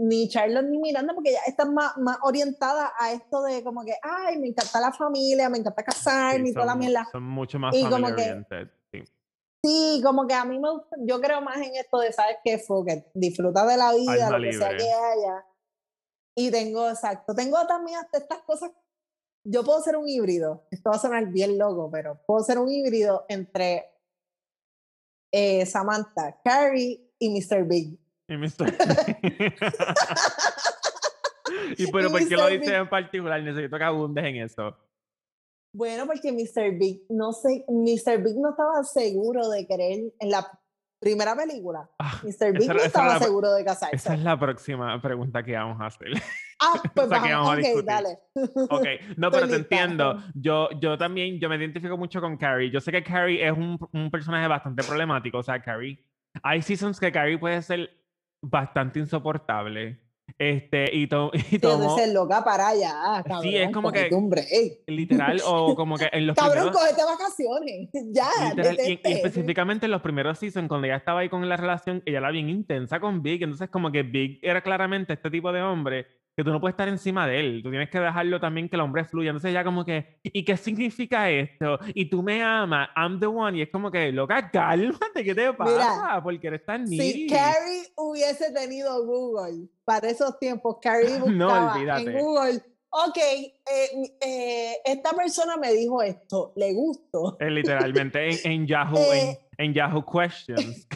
B: Ni Charlotte ni Miranda, porque ya están más, más orientadas a esto de como que, ay, me encanta la familia, me encanta casarme y toda la mierda.
A: Son mucho más familia oriented.
B: Sí, como que a mí me gusta, yo creo más en esto de, ¿sabes qué? Que disfruta de la vida, lo que sea que haya. Y tengo, exacto, tengo también hasta estas cosas, yo puedo ser un híbrido, esto va a sonar bien loco, pero puedo ser un híbrido entre eh, Samantha, Carrie y Mr. Big.
A: Y Mr. Big. y pero, ¿por qué lo dices en particular? Necesito que abundes en eso.
B: Bueno, porque Mr. Big, no sé, Mr. Big no estaba seguro de querer en la primera película. Ah, Mr. Big no estaba seguro de casarse.
A: Esa es la próxima pregunta que vamos a hacer.
B: Ah, pues vamos, ok, dale.
A: Ok, no, pero te entiendo. Yo, yo también, yo me identifico mucho con Carrie. Yo sé que Carrie es un, un personaje bastante problemático. O sea, Carrie, hay seasons que Carrie puede ser bastante insoportable Este, y, to
B: y tomó... ser loca para allá, cabrón.
A: Sí, es como que... Literal, o como que en los
B: Cabrón, cógete vacaciones, ya,
A: y, específicamente en los primeros seasons, cuando ella estaba ahí con la relación, ella era bien intensa con Big, entonces como que Big era claramente este tipo de hombre que tú no puedes estar encima de él, tú tienes que dejarlo también que el hombre fluya. Entonces ya como que, ¿y qué significa esto? Y tú me amas, I'm the one, y es como que, loca, cálmate, ¿qué te pasa? Porque eres tan
B: Si Carrie hubiese tenido Google para esos tiempos, Carrie buscaba en Google ok, eh, eh, esta persona me dijo esto, le gustó.
A: literalmente en, Yahoo, en, en, Yahoo Questions.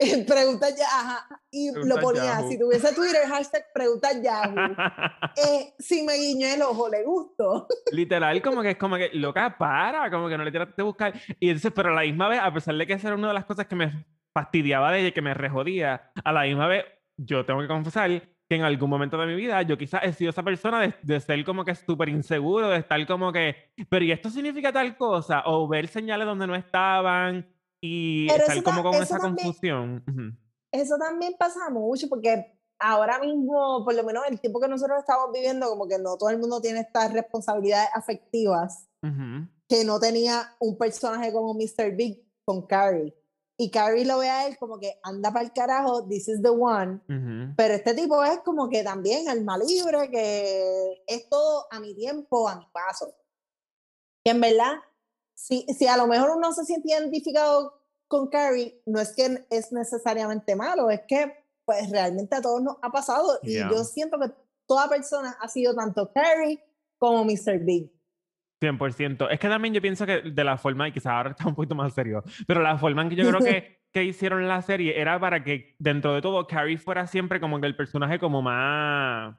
B: pregunta ya, ajá, y lo ponía, si tuviese Twitter, hashtag pregunta Yahoo. Eh, si me guiñó el ojo, le gustó.
A: Literal, como que es como que, loca, para, como que no le tiraste de buscar. Y entonces, pero a la misma vez, a pesar de que esa era una de las cosas que me fastidiaba de ella, que me rejodía, a la misma vez, yo tengo que confesar que en algún momento de mi vida yo quizás he sido esa persona de, de ser como que súper inseguro, de estar como que, pero ¿y esto significa tal cosa? O ver señales donde no estaban y estar como con esa confusión.
B: Eso también pasa mucho porque ahora mismo, por lo menos el tiempo que nosotros estamos viviendo, como que no todo el mundo tiene estas responsabilidades afectivas que no tenía un personaje como Mr. Big con Carrie. Y Carrie lo ve a él como que anda para el carajo, this is the one. Pero este tipo es como que también alma libre, que es todo a mi tiempo, a mi paso. Que en verdad si, si a lo mejor uno se siente identificado con Carrie, no es que es necesariamente malo, es que pues realmente a todos nos ha pasado y yo siento que toda persona ha sido tanto Carrie como Mr. Big.
A: 100%. Es que también yo pienso que de la forma, y quizás ahora está un poquito más serio, pero la forma en que yo creo que, que hicieron la serie era para que dentro de todo Carrie fuera siempre como que el personaje como más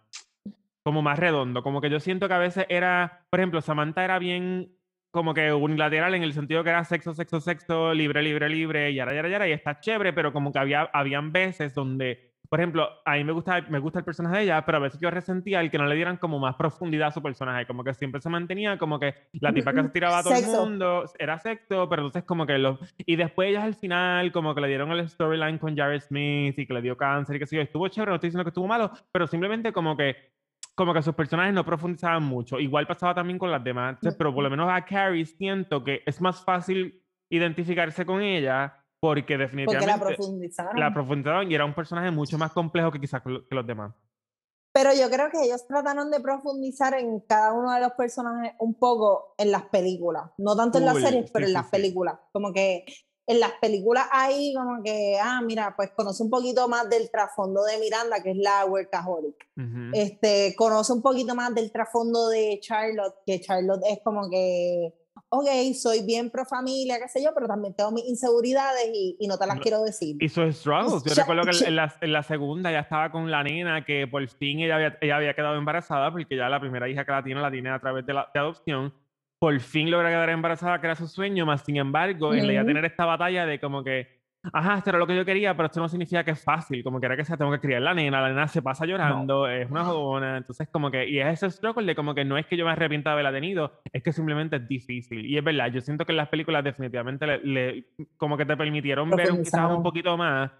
A: como más redondo, como que yo siento que a veces era, por ejemplo, Samantha era bien como que unilateral en el sentido que era sexo, sexo, sexo, libre, libre, libre, y yara, yara, yara, y está chévere, pero como que había habían veces donde, por ejemplo, a mí me gusta, me gusta el personaje de ella, pero a veces yo resentía el que no le dieran como más profundidad a su personaje, como que siempre se mantenía como que la tipa que se tiraba a todo el mundo era sexo, pero entonces como que lo... Y después ellas al final como que le dieron el storyline con Jared Smith y que le dio cáncer y que sí, estuvo chévere, no estoy diciendo que estuvo malo, pero simplemente como que como que sus personajes no profundizaban mucho. Igual pasaba también con las demás, pero por lo menos a Carrie siento que es más fácil identificarse con ella porque definitivamente
B: la profundizaron.
A: La profundizaron y era un personaje mucho más complejo que quizás que los demás.
B: Pero yo creo que ellos trataron de profundizar en cada uno de los personajes un poco en las películas. No tanto en las series, pero en las películas. Como que en las películas hay como que, ah, mira, pues conoce un poquito más del trasfondo de Miranda, que es la workaholic. este, conoce un poquito más del trasfondo de Charlotte, que Charlotte es como que, ok, soy bien pro familia, qué sé yo, pero también tengo mis inseguridades y, y no te las quiero decir.
A: Y sus struggles. Yo recuerdo que en la, en la, segunda ya estaba con la nena que por fin ella había, ella había quedado embarazada porque ya la primera hija que la tiene la tiene a través de la de adopción por fin logra quedar embarazada, que era su sueño, más sin embargo, en -huh. tener esta batalla de como que, ajá, esto era lo que yo quería, pero esto no significa que es fácil, como que era que se tengo que criar la nena, la nena se pasa llorando, es una jodona, entonces como que, y es ese struggle de como que no es que yo me arrepienta de haberla tenido, es que simplemente es difícil, y es verdad, yo siento que en las películas definitivamente le, como que te permitieron ver quizás un poquito más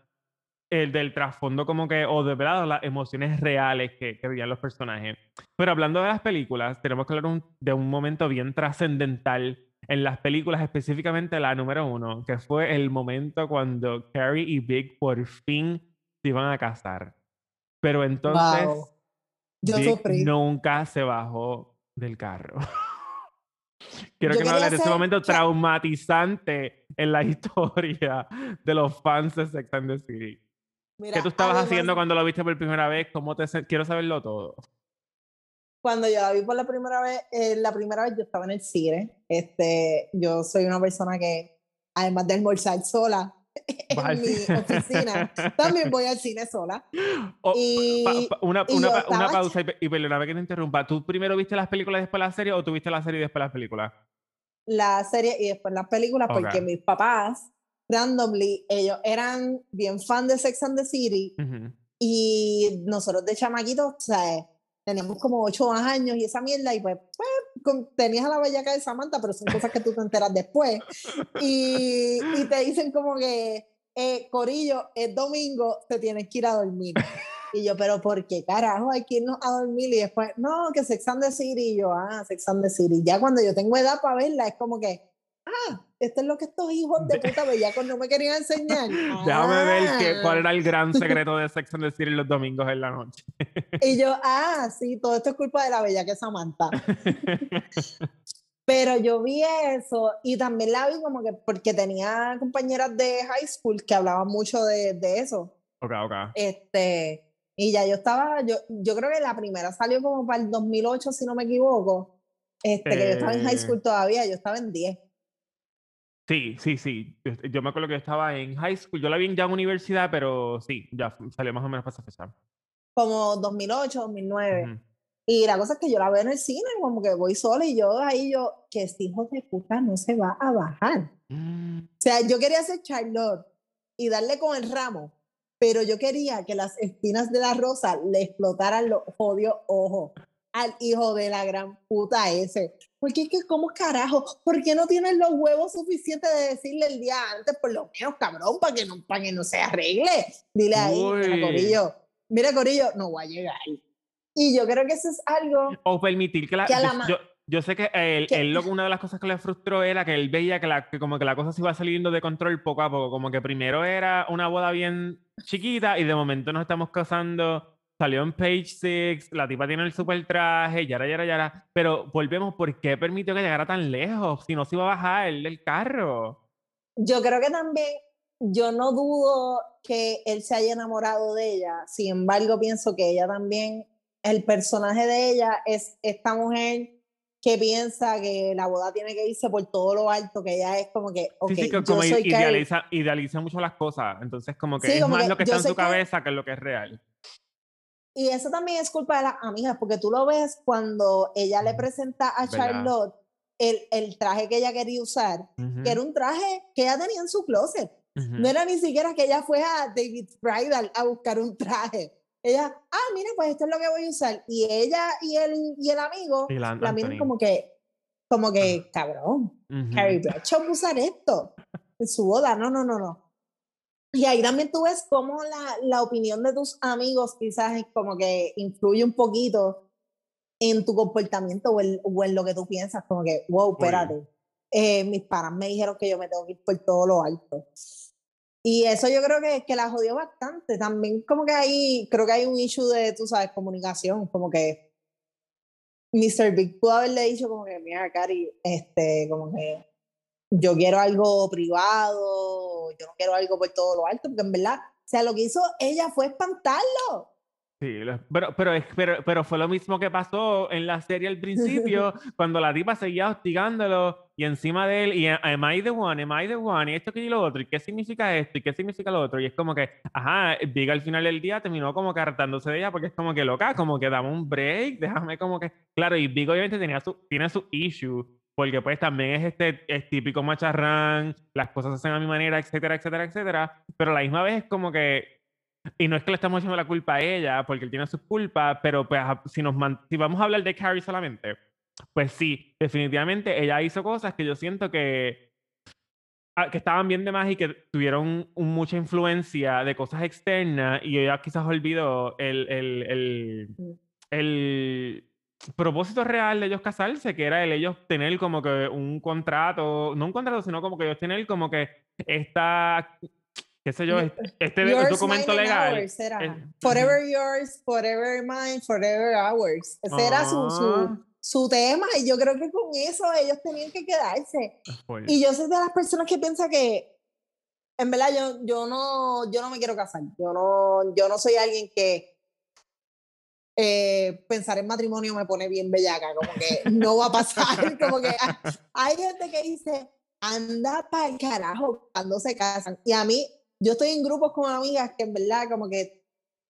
A: el del trasfondo como que, o de verdad, las emociones reales que, que, vivían los personajes. Pero hablando de las películas, tenemos que hablar de un momento bien trascendental en las películas, específicamente la número uno, que fue el momento cuando Carrie y Big por fin se iban a casar. Pero entonces, Big nunca se bajó del carro. Quiero que nos hables de ese momento traumatizante en la historia de los fans de Sex and the City. ¿Qué tú estabas haciendo cuando lo viste por primera vez? ¿Cómo te Quiero saberlo todo.
B: Cuando yo la vi por la primera vez, eh, la primera vez yo estaba en el cine. Este, yo soy una persona que, además de almorzar sola en mi oficina, también voy al cine sola. y,
A: una, una, una pausa y, y perdóname que te interrumpa. ¿Tú primero viste las películas y después la serie o tú viste la serie y después las películas?
B: La serie y después las películas porque mis papás randomly, ellos eran bien fan de Sex and the City y nosotros de chamaquitos, o sea, teníamos como ocho años y esa mierda y pues, pues tenías a la bellaca de Samantha, pero son cosas que tú te enteras después y, y te dicen como que, eh, Corillo, es domingo, te tienes que ir a dormir. Y yo, pero ¿por qué carajo hay que irnos a dormir? Y después, no, que Sex and the City. Y yo, ah, Sex and the City. Ya cuando yo tengo edad para verla, es como que, esto es lo que estos hijos de puta bellacos no me querían enseñar.
A: Déjame ver que, cuál era el gran secreto de Sex and the City los domingos en la noche.
B: y yo, ah, sí, todo esto es culpa de la bella que Samantha. Pero yo vi eso y también la vi como que porque tenía compañeras de high school que hablaban mucho de, de eso.
A: Ok, ok.
B: Este, y ya yo estaba, yo, yo creo que la primera salió como para el 2008, si no me equivoco. Este, que yo estaba en high school eh. todavía, yo estaba en 10.
A: Sí, sí, sí. Yo me acuerdo que yo estaba en high school. Yo la vi en ya en universidad, pero sí, ya salió más o menos para esa fecha.
B: Como 2008, 2009. Y la cosa es que yo la veo en el cine, como que voy sola y yo ahí yo, que este hijo de puta no se va a bajar. Mm. O sea, yo quería ser Charlotte y darle con el ramo, pero yo quería que las espinas de la rosa le explotaran los jodidos ojos al hijo de la gran puta ese. Porque es que, ¿cómo carajo? ¿Por qué no tienes los huevos suficientes de decirle el día antes, por lo menos, cabrón, para que no, para que no se arregle? Dile ahí, mira, Corillo, mira, Corillo, no voy a llegar. Y yo creo que eso es algo...
A: O permitir que la... yo, yo, sé que él, él, una de las cosas que le frustró era que él veía que, la, que como que la cosa se iba saliendo de control poco a poco, como que primero era una boda bien chiquita y de momento nos estamos casando salió en Page 6, la tipa tiene el super traje, yara, yara, yara. Pero volvemos, ¿por qué permitió que llegara tan lejos? Si no se iba a bajar del carro.
B: Yo creo que también, yo no dudo que él se haya enamorado de ella. Sin embargo, pienso que ella también el personaje de ella es esta mujer que piensa que la boda tiene que irse por todo lo alto, que ella es como que, okay, sí, sí, como
A: idealiza, idealiza, mucho las cosas, entonces como que es más lo que está en su cabeza que lo que es real.
B: Y eso también es culpa de las amigas, porque tú lo ves cuando ella le presenta a Charlotte el, el, traje que ella quería usar, que era un traje que ella tenía en su closet. No era ni siquiera que ella fue a David Bridal a buscar un traje ella, ah, mira, pues esto es lo que voy a usar. Y ella y el, y el amigo la, miran como que, como que, cabrón, Harry Bradshaw usar esto en su boda. No, no, no, no. Y ahí también tú ves cómo la, la opinión de tus amigos quizás es como que influye un poquito en tu comportamiento o en, o en lo que tú piensas, como que, wow, espérate. Eh, mis padres me dijeron que yo me tengo que ir por todo lo alto. Y eso yo creo que, que la jodió bastante. También como que hay, creo que hay un issue de, tú sabes, comunicación, como que Mr. Big pudo haberle dicho como que, mira, Cari, este, como que yo quiero algo privado, yo no quiero algo por todo lo alto, porque en verdad, o sea, lo que hizo ella fue espantarlo.
A: Sí, pero, pero, pero, pero fue lo mismo que pasó en la serie al principio, cuando la tipa seguía hostigándolo y encima de él, y am I the one, am I the one, y esto que y lo otro, y qué significa esto, y qué significa lo otro, y es como que, ajá, Big al final del día terminó como que hartándose de ella, porque es como que loca, como que dame un break, déjame como que, claro, y Big obviamente tenía su, tiene su issue, porque pues también es este es típico macharrán, las cosas se hacen a mi manera, etcétera, etcétera, etcétera, pero a la misma vez es como que y no es que le estamos echando la culpa a ella, porque él tiene sus culpas, pero pues si, nos si vamos a hablar de Carrie solamente, pues sí, definitivamente ella hizo cosas que yo siento que, ah, que estaban bien de más y que tuvieron mucha influencia de cosas externas y ella quizás olvidó el, el, el, el propósito real de ellos casarse, que era el ellos tener como que un contrato, no un contrato, sino como que ellos tener como que esta qué sé yo, este documento legal.
B: forever yours, forever mine, forever ours. Ese era su, su, ah. su, tema y yo creo que con eso ellos tenían que quedarse. Y yo soy de las personas que piensa que, en verdad, yo, yo, no, yo no me quiero casar. Yo no, yo no soy alguien que eh, pensar en matrimonio me pone bien bellaca, como que no va a pasar. como que hay gente que dice, anda para el carajo cuando se casan. Y a mí, yo estoy en grupos con amigas que en verdad como que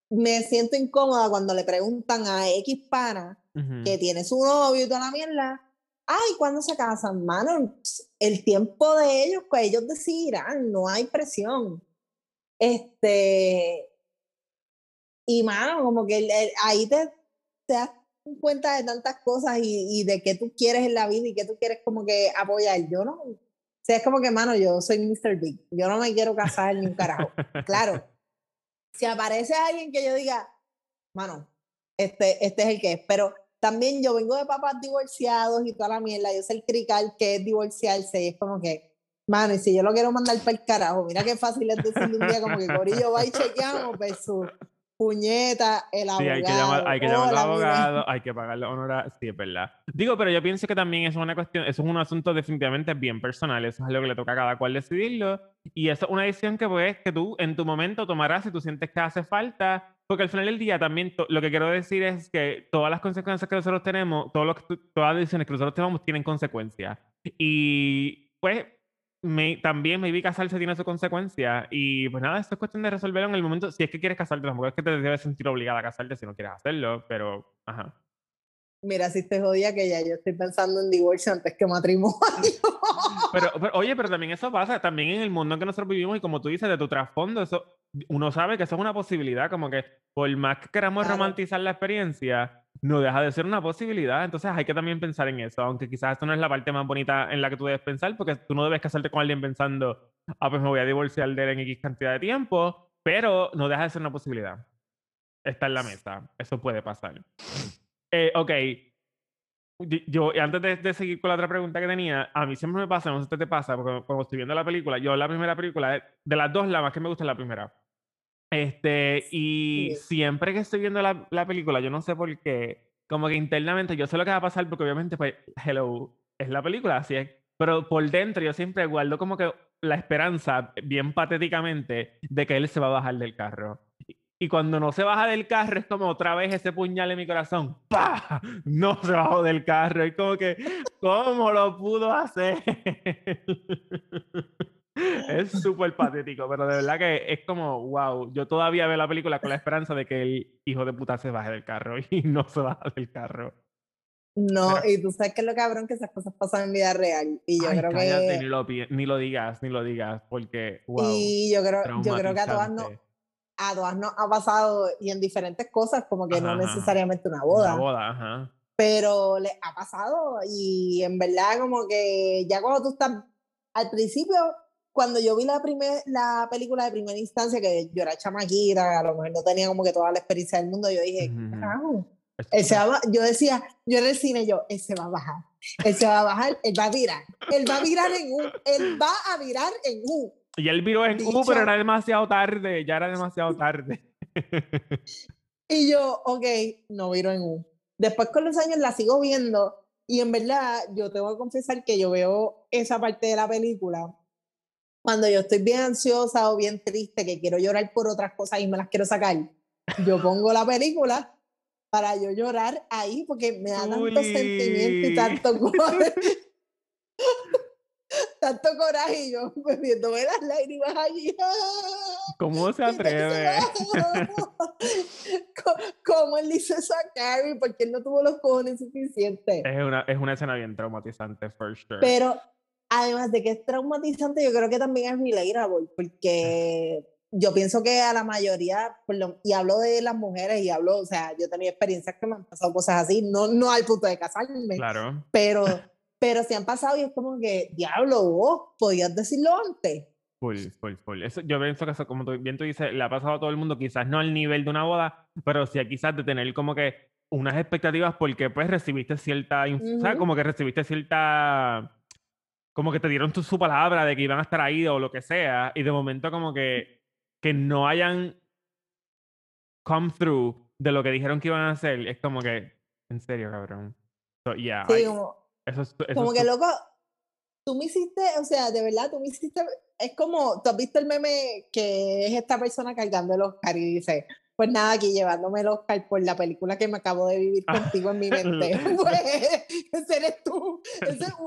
B: me siento incómoda cuando le preguntan a X pana que tiene su novio y toda la mierda, ay, ¿cuándo se casan? Mano, el tiempo de ellos, pues ellos decidirán, no hay presión. Este, y mano, como que ahí te, te das cuenta de tantas cosas y, y, de qué tú quieres en la vida y qué tú quieres como que apoyar. Yo no, sea, es como que, mano, yo soy Mr. Big. Yo no me quiero casar ni un carajo. Claro. Si aparece alguien que yo diga, mano, este, este es el que es. Pero también yo vengo de papás divorciados y toda la mierda. Yo sé el crical que es divorciarse y es como que, mano, y si yo lo quiero mandar para el carajo, mira qué fácil es decirle un día como que Corillo va y chequeamos, pues su puñeta, el abogado. Sí,
A: hay que llamar, hay que llamar al abogado, hay que pagarle honorarios. Sí, es verdad. Digo, pero yo pienso que también es una cuestión, eso es un asunto definitivamente bien personal, eso es algo que le toca a cada cual decidirlo. Y eso es una decisión que pues que tú en tu momento tomarás si tú sientes que hace falta. Porque al final del día también lo que quiero decir es que todas las consecuencias que nosotros tenemos, todo lo que, todas las decisiones que nosotros tenemos tienen consecuencias. Y pues me, también maybe casarse tiene su consecuencia. Y pues nada, esto es cuestión de resolverlo en el momento. Si es que quieres casarte, tampoco es que te debes sentir obligada a casarte si no quieres hacerlo, pero ajá.
B: Mira, si te jodía que ya yo estoy pensando en divorcio antes que matrimonio.
A: Pero, pero, oye, pero también eso pasa, también en el mundo en que nosotros vivimos y como tú dices, de tu trasfondo, eso, uno sabe que eso es una posibilidad, como que por más que queramos romantizar la experiencia, no deja de ser una posibilidad. Entonces hay que también pensar en eso, aunque quizás esto no es la parte más bonita en la que tú debes pensar, porque tú no debes casarte con alguien pensando, ah, pues me voy a divorciar de él en X cantidad de tiempo, pero no deja de ser una posibilidad. Está en la mesa, eso puede pasar. Eh, ok, yo, antes de, de, seguir con la otra pregunta que tenía, a mí siempre me pasa, no sé si te pasa, porque cuando estoy viendo la película, yo la primera película, de las dos, la más que me gusta es la primera. Este, y siempre que estoy viendo la, la, película, yo no sé por qué, como que internamente yo sé lo que va a pasar, porque obviamente, pues, hello, es la película, así es. Pero por dentro yo siempre guardo como que la esperanza, bien patéticamente, de que él se va a bajar del carro. Y cuando no se baja del carro es como otra vez ese puñal en mi corazón. ¡Pah! No se bajó del carro. Y como que, ¿cómo lo pudo hacer? Es súper patético, pero de verdad que es como, wow, yo todavía veo la película con la esperanza de que el hijo de puta se baje del carro y no se baja del carro.
B: No, y tú sabes que es lo cabrón que esas cosas pasan en vida real. Y yo creo que.
A: Ni lo, ni lo digas, ni lo digas, porque, wow.
B: Y yo creo, yo creo que a todas no a todas nos ha pasado y en diferentes cosas, como que no necesariamente una boda.
A: Una boda, ajá.
B: Pero le ha pasado y en verdad como que ya cuando tú estás al principio, cuando yo vi la, primer, la película de primera instancia, que yo era chamaquita, a lo mejor no tenía como que toda la experiencia del mundo, yo dije, yo decía, yo en el cine, yo, él se va a bajar, él se va a bajar, él va a virar, él va a virar en U, él va a virar en U.
A: Y él viró en U, pero era demasiado tarde, ya era demasiado tarde.
B: y yo, ok, no viro en U. Después con los años la sigo viendo y en verdad yo tengo que confesar que yo veo esa parte de la película cuando yo estoy bien ansiosa o bien triste, que quiero llorar por otras cosas y me las quiero sacar. Yo pongo la película para yo llorar ahí porque me da tanto sentimiento y tanto tanto coraje y yo bebiéndome las lágrimas allí.
A: ¿Cómo se atreve?
B: ¿Cómo él hizo eso a Carrie? Porque él no tuvo los cojones suficientes.
A: Es una, es una escena bien traumatizante, for sure.
B: Pero además de que es traumatizante, yo creo que también es relatable, porque yo pienso que a la mayoría, y hablo de las mujeres y hablo, o sea, yo he tenido experiencias que me han pasado cosas así, no, no al punto de casarme,
A: claro.
B: pero pero se han pasado y es como que, diablo, vos podías decirlo antes.
A: Full, full, full. Eso, yo pienso que eso, como tú, bien tú dices, le ha pasado a todo el mundo, quizás no al nivel de una boda, pero sí quizás de tener como que unas expectativas porque pues recibiste cierta, o sea, como que recibiste cierta, como que te dieron tu, su palabra de que iban a estar ahí o lo que sea, y de momento como que, que no hayan come through de lo que dijeron que iban a hacer, es como que, en serio, cabrón. So, yeah,
B: sí, como como que loco, tú me hiciste, o sea, de verdad, tú me hiciste, es como, tú has visto el meme que es esta persona cargando el Oscar y dice, pues nada, aquí llevándome el Oscar por la película que me acabo de vivir ah. contigo en mi mente. pues, ese eres tú.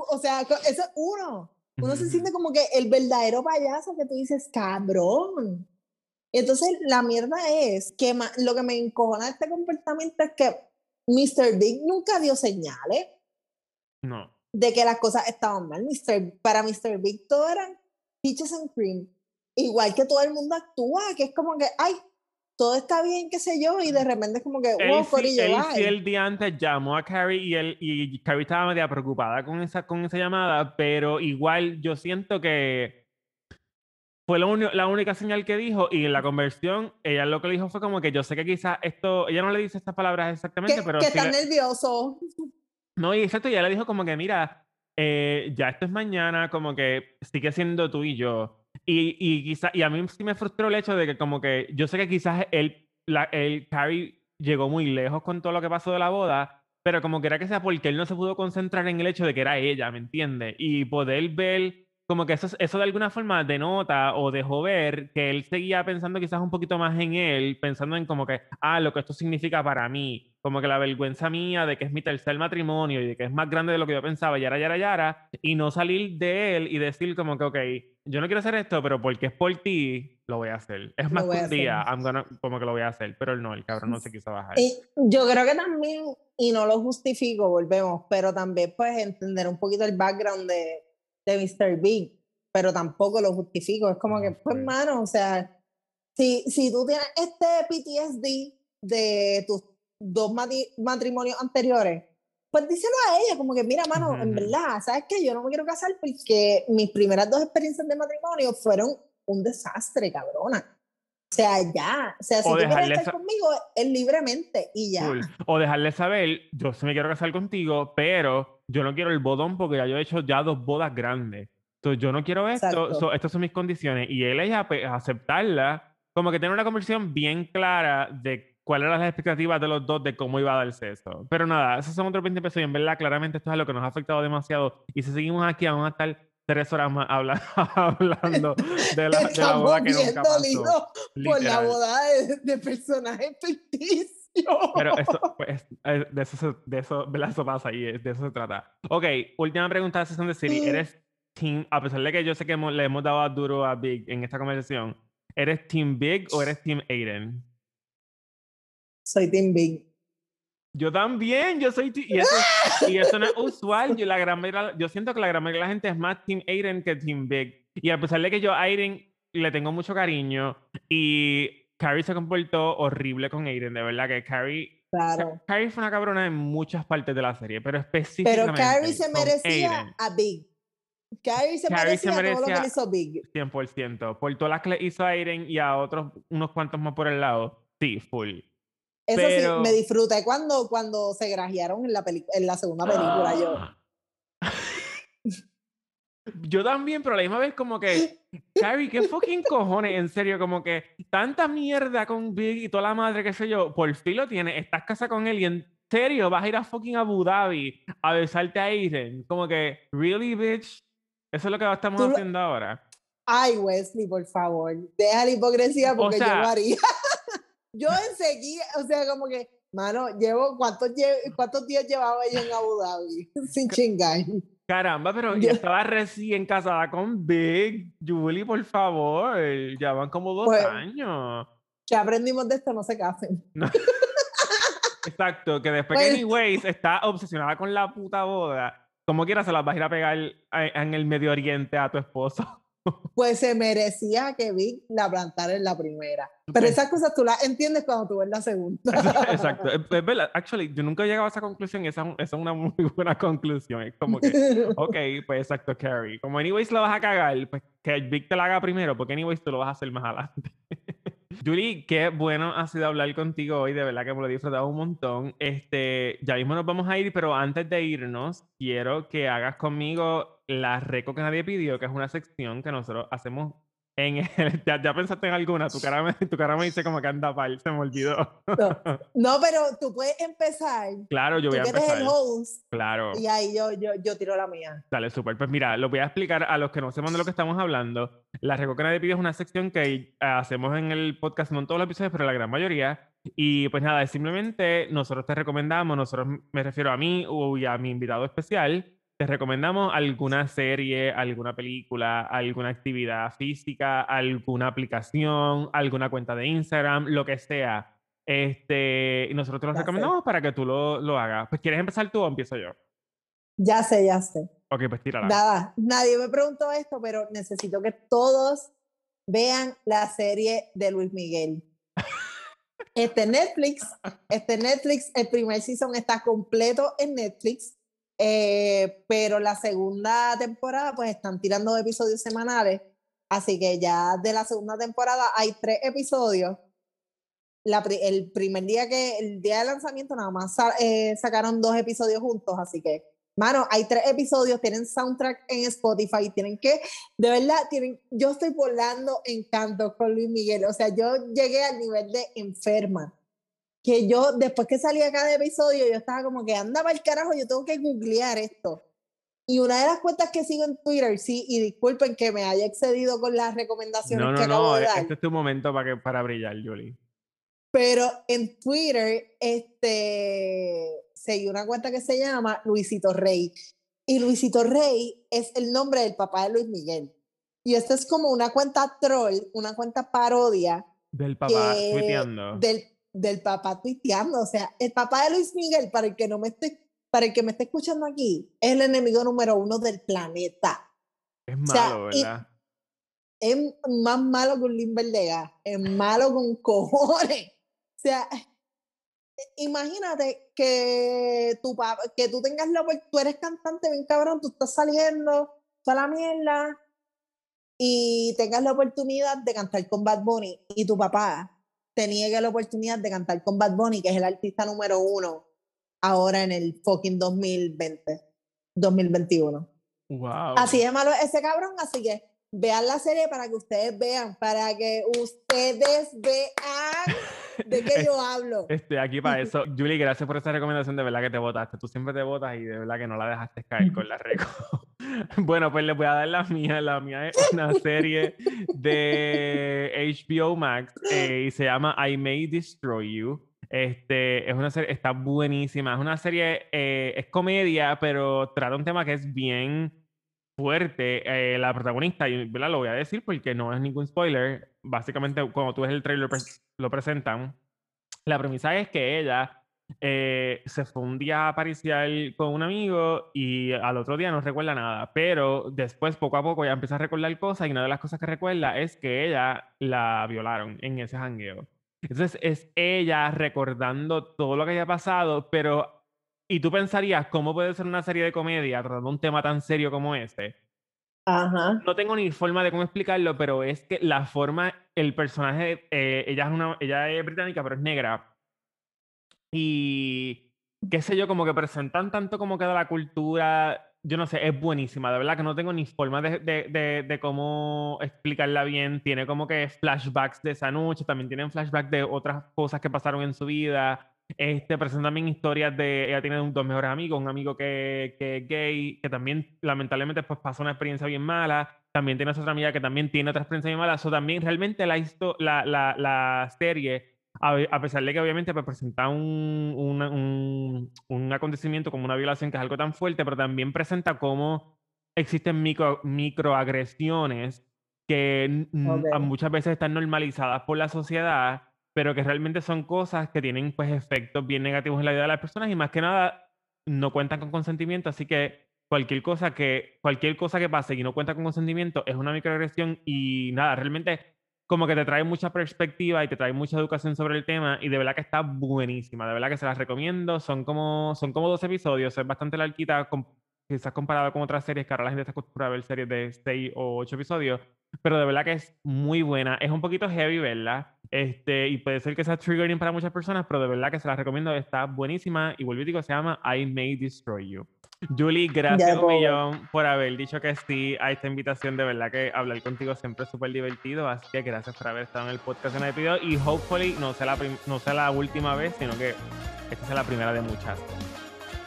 B: o sea, ese es uno. Uno se siente como que el verdadero payaso que tú dices, cabrón. Entonces la mierda es que lo que me encojona de este comportamiento es que Mr. Big nunca dio señales.
A: No.
B: De que las cosas estaban mal. Mister, para Mr. Big todo eran peaches and cream. Igual que todo el mundo actúa, que es como que, ay, todo está bien, qué sé yo, y de repente es como que, wow,
A: sí, él, sí, el día antes llamó a Carrie y, él, y Carrie estaba media preocupada con esa, con esa llamada, pero igual yo siento que fue la, única señal que dijo y en la conversión ella lo que le dijo fue como que yo sé que quizás esto, ella no le dice estas palabras exactamente, pero...
B: Que está nervioso.
A: No, y exacto, ella le dijo como que mira, eh, ya esto es mañana, como que sigue siendo tú y yo. Y, y, quizá, y a mí sí me frustró el hecho de que como que yo sé que quizás él, la, el Carrie llegó muy lejos con todo lo que pasó de la boda, pero como que era que sea porque él no se pudo concentrar en el hecho de que era ella, ¿me entiendes? Y poder ver como que eso, eso de alguna forma denota o dejó ver que él seguía pensando quizás un poquito más en él, pensando en como que, ah, lo que esto significa para mí, como que la vergüenza mía de que es mi tercer matrimonio y de que es más grande de lo que yo pensaba, yara, yara, yara, y no salir de él y decir como que, ok, yo no quiero hacer esto, pero porque es por ti, lo voy a hacer. Es más un día, como que lo voy a hacer, pero él no, el cabrón no se quiso bajar.
B: Y yo creo que también, y no lo justifico, volvemos, pero también pues entender un poquito el background de de Mr. Big, pero tampoco lo justifico. Es como que, pues, mano, o sea, si, si tú tienes este PTSD de tus dos matrimonios anteriores, pues díselo a ella, como que, mira, mano, en verdad, ¿sabes qué? Yo no me quiero casar porque mis primeras dos experiencias de matrimonio fueron un desastre, cabrona. O sea, ya. O sea, si tú quieres estar conmigo, es libremente y ya.
A: O dejarle saber, yo sí me quiero casar contigo, pero yo no quiero el bodón porque ya yo he hecho ya dos bodas grandes. Entonces, yo no quiero esto. estas son mis condiciones. Y él es aceptarla, como que tener una conversación bien clara de cuáles eran las expectativas de los dos de cómo iba a darse eso. Pero nada, esos son otros 20 pesos y en verdad, claramente esto es lo que nos ha afectado demasiado. Y si seguimos aquí, vamos a estar tres horas más hablando de la, de la boda que nunca pasó.
B: por la boda de, personajes ficticios.
A: Pero eso, pues, de eso, de eso, de eso pasa y de eso se trata. Ok, última pregunta de sesión de Siri. Mm. ¿Eres team, a pesar de que yo sé que le hemos dado duro a Big en esta conversación, ¿eres team Big o eres team Aiden?
B: Soy team Big.
A: Yo también, yo soy... Y eso, y eso no es usual. Yo, la gran yo siento que la gran mayoría de la gente es más Team Aiden que Team Big. Y a pesar de que yo a Aiden le tengo mucho cariño y Carrie se comportó horrible con Aiden, de verdad que Carrie...
B: Claro.
A: Carrie fue una cabrona en muchas partes de la serie, pero específicamente
B: Pero Carrie se merecía a Big. Carrie se, merecía, todo lo que hizo Big. 100%.
A: Por todas las que le hizo a Aiden y a otros unos cuantos más por el lado. Sí, full.
B: Eso sí, me disfruté cuando, cuando se grajearon en la, en la segunda película. Yo.
A: Yo también, pero a la misma vez como que, Carrie, qué fucking cojones, en serio, como que tanta mierda con Big y toda la madre, qué sé yo, por fin lo tienes, estás casa con él y en serio vas a ir a fucking Abu Dhabi a besarte a Aiden. Como que, really, bitch, eso es lo que estamos haciendo ahora.
B: Ay, Wesley, por favor, deja la hipocresía porque yo lo haría. Yo enseguida, o sea, como que, mano, llevo, ¿cuántos, cuántos días llevaba ella en Abu Dhabi? Sin chingar.
A: Caramba, pero yo estaba recién casada con Big. Julie, por favor. Ya van como dos pues, años.
B: Ya aprendimos de esto, no se casen.
A: Exacto, que después que pues anyways está obsesionada con la puta boda, como quiera se las vas a ir a pegar en el Medio Oriente a tu esposo
B: pues se merecía que Vic la plantara en la primera. Pero esas cosas tú las entiendes cuando tú ves la segunda.
A: Exacto. Es verdad. Actually, yo nunca he llegado a esa conclusión esa, esa, es una muy buena conclusión. Es como que, ok, pues exacto, Carrie. Como anyways lo vas a cagar, pues que Vic te la haga primero, porque anyways tú lo vas a hacer más adelante. Julie, qué bueno ha sido hablar contigo hoy, de verdad que me lo he disfrutado un montón. Este, ya mismo nos vamos a ir, pero antes de irnos, quiero que hagas conmigo la reco que nadie pidió, que es una sección que nosotros hacemos en el, ya, pensaste en alguna, tu cara, me, tu cara me dice como que anda pal, se me olvidó.
B: No, pero tú puedes empezar.
A: Claro, yo voy a empezar.
B: el host,
A: claro.
B: Y ahí yo, yo, yo tiro la mía.
A: Dale, súper. Pues mira, lo voy a explicar a los que no sepan de lo que estamos hablando. La Reco que nadie pide es una sección que eh, hacemos en el podcast, no en todos los episodios, pero la gran mayoría. Y pues nada, es simplemente nosotros te recomendamos, nosotros me refiero a mí y a mi invitado especial, te recomendamos alguna serie, alguna película, alguna actividad física, alguna aplicación, alguna cuenta de Instagram, lo que sea. Este, nosotros te lo recomendamos para que tú lo, lo, hagas. Pues, ¿quieres empezar tú o empiezo yo?
B: Ya sé, ya sé.
A: Ok, pues tírala.
B: Nada, nadie me preguntó esto, pero necesito que todos vean la serie de Luis Miguel. Este Netflix, este Netflix, el primer season está completo en Netflix. Eh, pero la segunda temporada, pues están tirando episodios semanales. Así que ya de la segunda temporada hay tres episodios. el primer día que, el día de lanzamiento nada más eh, sacaron dos episodios juntos, así que, mano, hay tres episodios, tienen soundtrack en Spotify, tienen que, de verdad, tienen, yo estoy volando en canto con Luis Miguel, o sea, yo llegué al nivel de enferma, que yo, después que salía cada episodio, yo estaba como que andaba el carajo, yo tengo que googlear esto. Y una de las cuentas que sigo en Twitter, sí, y disculpen que me haya excedido con las recomendaciones
A: no, no,
B: que acabo
A: no,
B: de dar.
A: Este es tu momento para, que, para brillar, Julie.
B: Pero en Twitter, este, seguí una cuenta que se llama Luisito Rey. Y Luisito Rey es el nombre del papá de Luis Miguel. Y esta es como una cuenta troll, una cuenta parodia.
A: Del papá tuiteando.
B: Del, del papá tuiteando. O sea, el papá de Luis Miguel, para el que no me esté para el que me esté escuchando aquí, es el enemigo número uno del planeta.
A: Es malo, ¿verdad?
B: Es más malo que un Limber es malo con cojones. O sea, imagínate que tu que tú tengas la tú eres cantante bien cabrón, tú estás saliendo toda la mierda y tengas la oportunidad de cantar con Bad Bunny y tu papá te niegue la oportunidad de cantar con Bad Bunny, que es el artista número uno ahora en el fucking 2020, 2021.
A: Wow.
B: Así de malo ese cabrón, así que vean la serie para que ustedes vean, para que ustedes vean de qué yo hablo.
A: Estoy aquí para eso. Julie, gracias por esa recomendación, de verdad que te votaste. Tú siempre te votas y de verdad que no la dejaste caer con la reco. bueno, pues les voy a dar la mía. La mía es una serie de HBO Max eh, y se llama I May Destroy You. Este, es una serie, está buenísima. Es una serie, eh, es comedia, pero trata un tema que es bien fuerte. Eh, la protagonista, y lo voy a decir porque no es ningún spoiler. Básicamente, cuando tú ves el trailer, lo presentan. La premisa es que ella eh, se fue un día a pariciar con un amigo y al otro día no recuerda nada, pero después, poco a poco, ya empieza a recordar cosas y una de las cosas que recuerda es que ella la violaron en ese jangueo. Entonces es ella recordando todo lo que haya pasado, pero... Y tú pensarías, ¿cómo puede ser una serie de comedia tratando un tema tan serio como este?
B: Ajá.
A: No tengo ni forma de cómo explicarlo, pero es que la forma, el personaje, eh, ella, es una, ella es británica, pero es negra. Y qué sé yo, como que presentan tanto como queda la cultura yo no sé, es buenísima, de verdad que no tengo ni forma de, de, de, cómo explicarla bien. Tiene como que flashbacks de esa noche, también tienen flashbacks de otras cosas que pasaron en su vida. Este, presenta también historias de, ella tiene dos mejores amigos, un amigo que, que es gay, que también lamentablemente pues pasó una experiencia bien mala. También tiene otra amiga que también tiene otra experiencia bien mala. Eso también realmente la, la, la, la serie a, pesar de que obviamente pues, presenta un, un, un, acontecimiento como una violación que es algo tan fuerte, pero también presenta cómo existen micro, microagresiones que muchas veces están normalizadas por la sociedad, pero que realmente son cosas que tienen pues efectos bien negativos en la vida de las personas y más que nada no cuentan con consentimiento, así que cualquier cosa que cualquier cosa que pase y no cuenta con consentimiento es una microagresión y nada, realmente como que te trae mucha perspectiva y te trae mucha educación sobre el tema y de verdad que está buenísima, de verdad que se las recomiendo, son como, son como dos episodios, es bastante larguita, quizás comparado con otras series que ahora la gente está acostumbrada a ver series de seis o ocho episodios, pero de verdad que es muy buena, es un poquito heavy verla, este, y puede ser que sea triggering para muchas personas, pero de verdad que se las recomiendo, está buenísima y vuelvo y digo, se llama I May Destroy You. Julie, gracias un millón por haber dicho que sí a esta invitación. De verdad que hablar contigo siempre es súper divertido. Así que gracias por haber estado en el podcast en el video. Y hopefully no sea, la no sea la última vez, sino que esta sea la primera de muchas.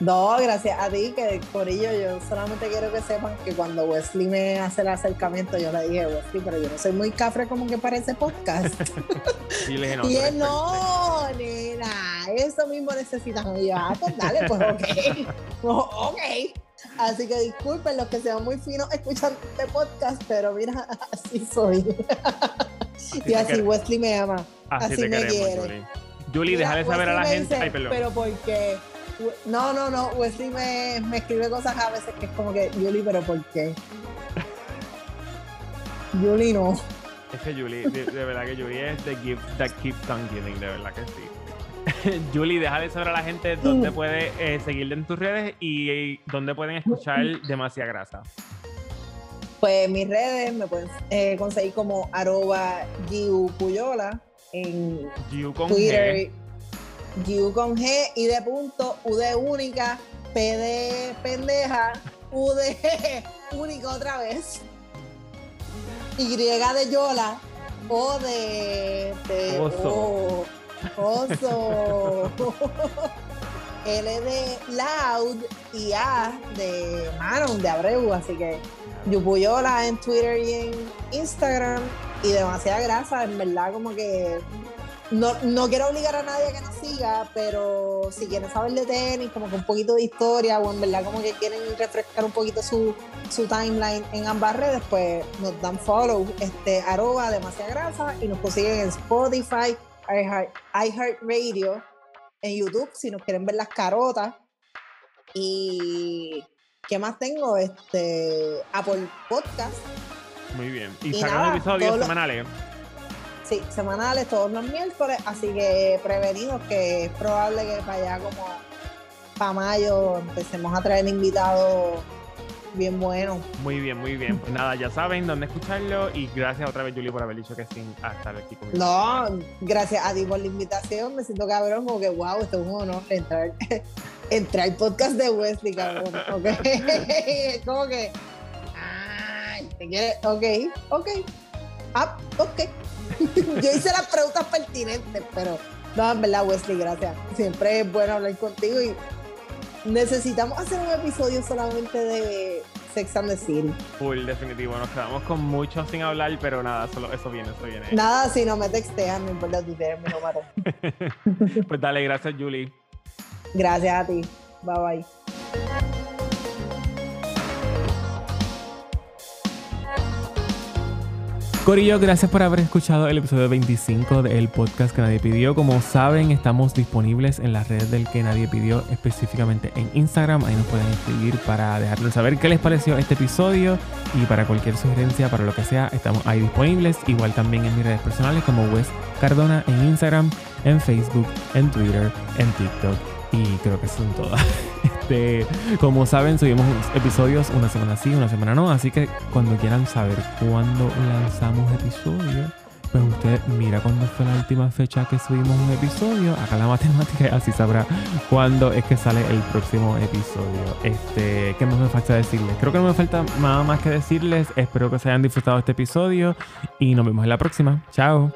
B: No, gracias a ti, que por ello yo solamente quiero que sepan que cuando Wesley me hace el acercamiento, yo le dije, Wesley, pero yo no soy muy cafre como que para ese podcast.
A: y le dije, no,
B: y él, no, nena, eso mismo necesitamos. Y yo, ah, pues dale, pues ok. ok. Así que disculpen los que sean muy finos escuchando este podcast, pero mira, así soy. y así Wesley me ama. Así, me quiere.
A: Julie, Julie déjale saber a la gente. Ay, perdón.
B: Pero ¿por qué? No, no, no. Wesley me, me escribe cosas a veces que es como que, Julie, pero ¿por qué? Julie no.
A: Es que Julie, de, verdad que Julie es the gift that keeps on giving, de verdad que sí. Julie, déjale saber a la gente dónde puede eh, seguirle en tus redes y, dónde pueden escuchar Demasiada Grasa.
B: Pues mis redes me pueden eh, conseguir como arroba Puyola en Twitter. G. con G, I de punto, U de única, P de pendeja, U de única otra vez. Y de Yola, O de,
A: oso.
B: oso. L de Loud y A de Manon, de Abreu. Así que Yupuyola en Twitter y en Instagram. Y demasiada grasa, en verdad, como que no, no, quiero obligar a nadie a que nos siga, pero si quieren saber de tenis, como que un poquito de historia, o en verdad como que quieren refrescar un poquito su, su timeline en ambas redes, pues nos dan follow, este, arroba demasiada grasa, y nos consiguen en Spotify, iHeartRadio, en YouTube, si nos quieren ver las carotas. Y ¿qué más tengo? Este Apple Podcast.
A: Muy bien. Y, y sacan episodios semanales.
B: Sí, semanales todos los miércoles, así que prevenidos que es probable que para allá como para mayo empecemos a traer invitados bien buenos.
A: Muy bien, muy bien. Pues nada, ya saben dónde escucharlo y gracias otra vez, Julie, por haber dicho que sí a estar aquí conmigo.
B: No, gracias a ti por la invitación. Me siento cabrón, como que wow, esto es un honor entrar, entrar al podcast de Wesley, cabrón. Okay. como que, ay, te quieres, ok, ok, ah, ok. Yo hice las preguntas pertinentes, pero no, en verdad, Wesley, gracias. Siempre es bueno hablar contigo y necesitamos hacer un episodio solamente de Sex and the City.
A: Full, definitivo. Nos quedamos con mucho sin hablar, pero nada, solo eso viene, eso viene.
B: Nada, si no me textean, no importa tu término,
A: Pues dale, gracias, Julie.
B: Gracias a ti. Bye bye.
A: Corillo, gracias por haber escuchado el episodio 25 del podcast que nadie pidió. Como saben, estamos disponibles en las redes del que nadie pidió, específicamente en Instagram. Ahí nos pueden escribir para dejarles saber qué les pareció este episodio y para cualquier sugerencia, para lo que sea, estamos ahí disponibles. Igual también en mis redes personales como Wes Cardona en Instagram, en Facebook, en Twitter, en TikTok y creo que son todas. Este, como saben, subimos episodios una semana sí, una semana no. Así que cuando quieran saber cuándo lanzamos episodios, pues usted mira cuándo fue la última fecha que subimos un episodio. Acá la matemática así sabrá cuándo es que sale el próximo episodio. Este, ¿qué más me falta decirles? Creo que no me falta nada más que decirles. Espero que se hayan disfrutado este episodio y nos vemos en la próxima. Chao.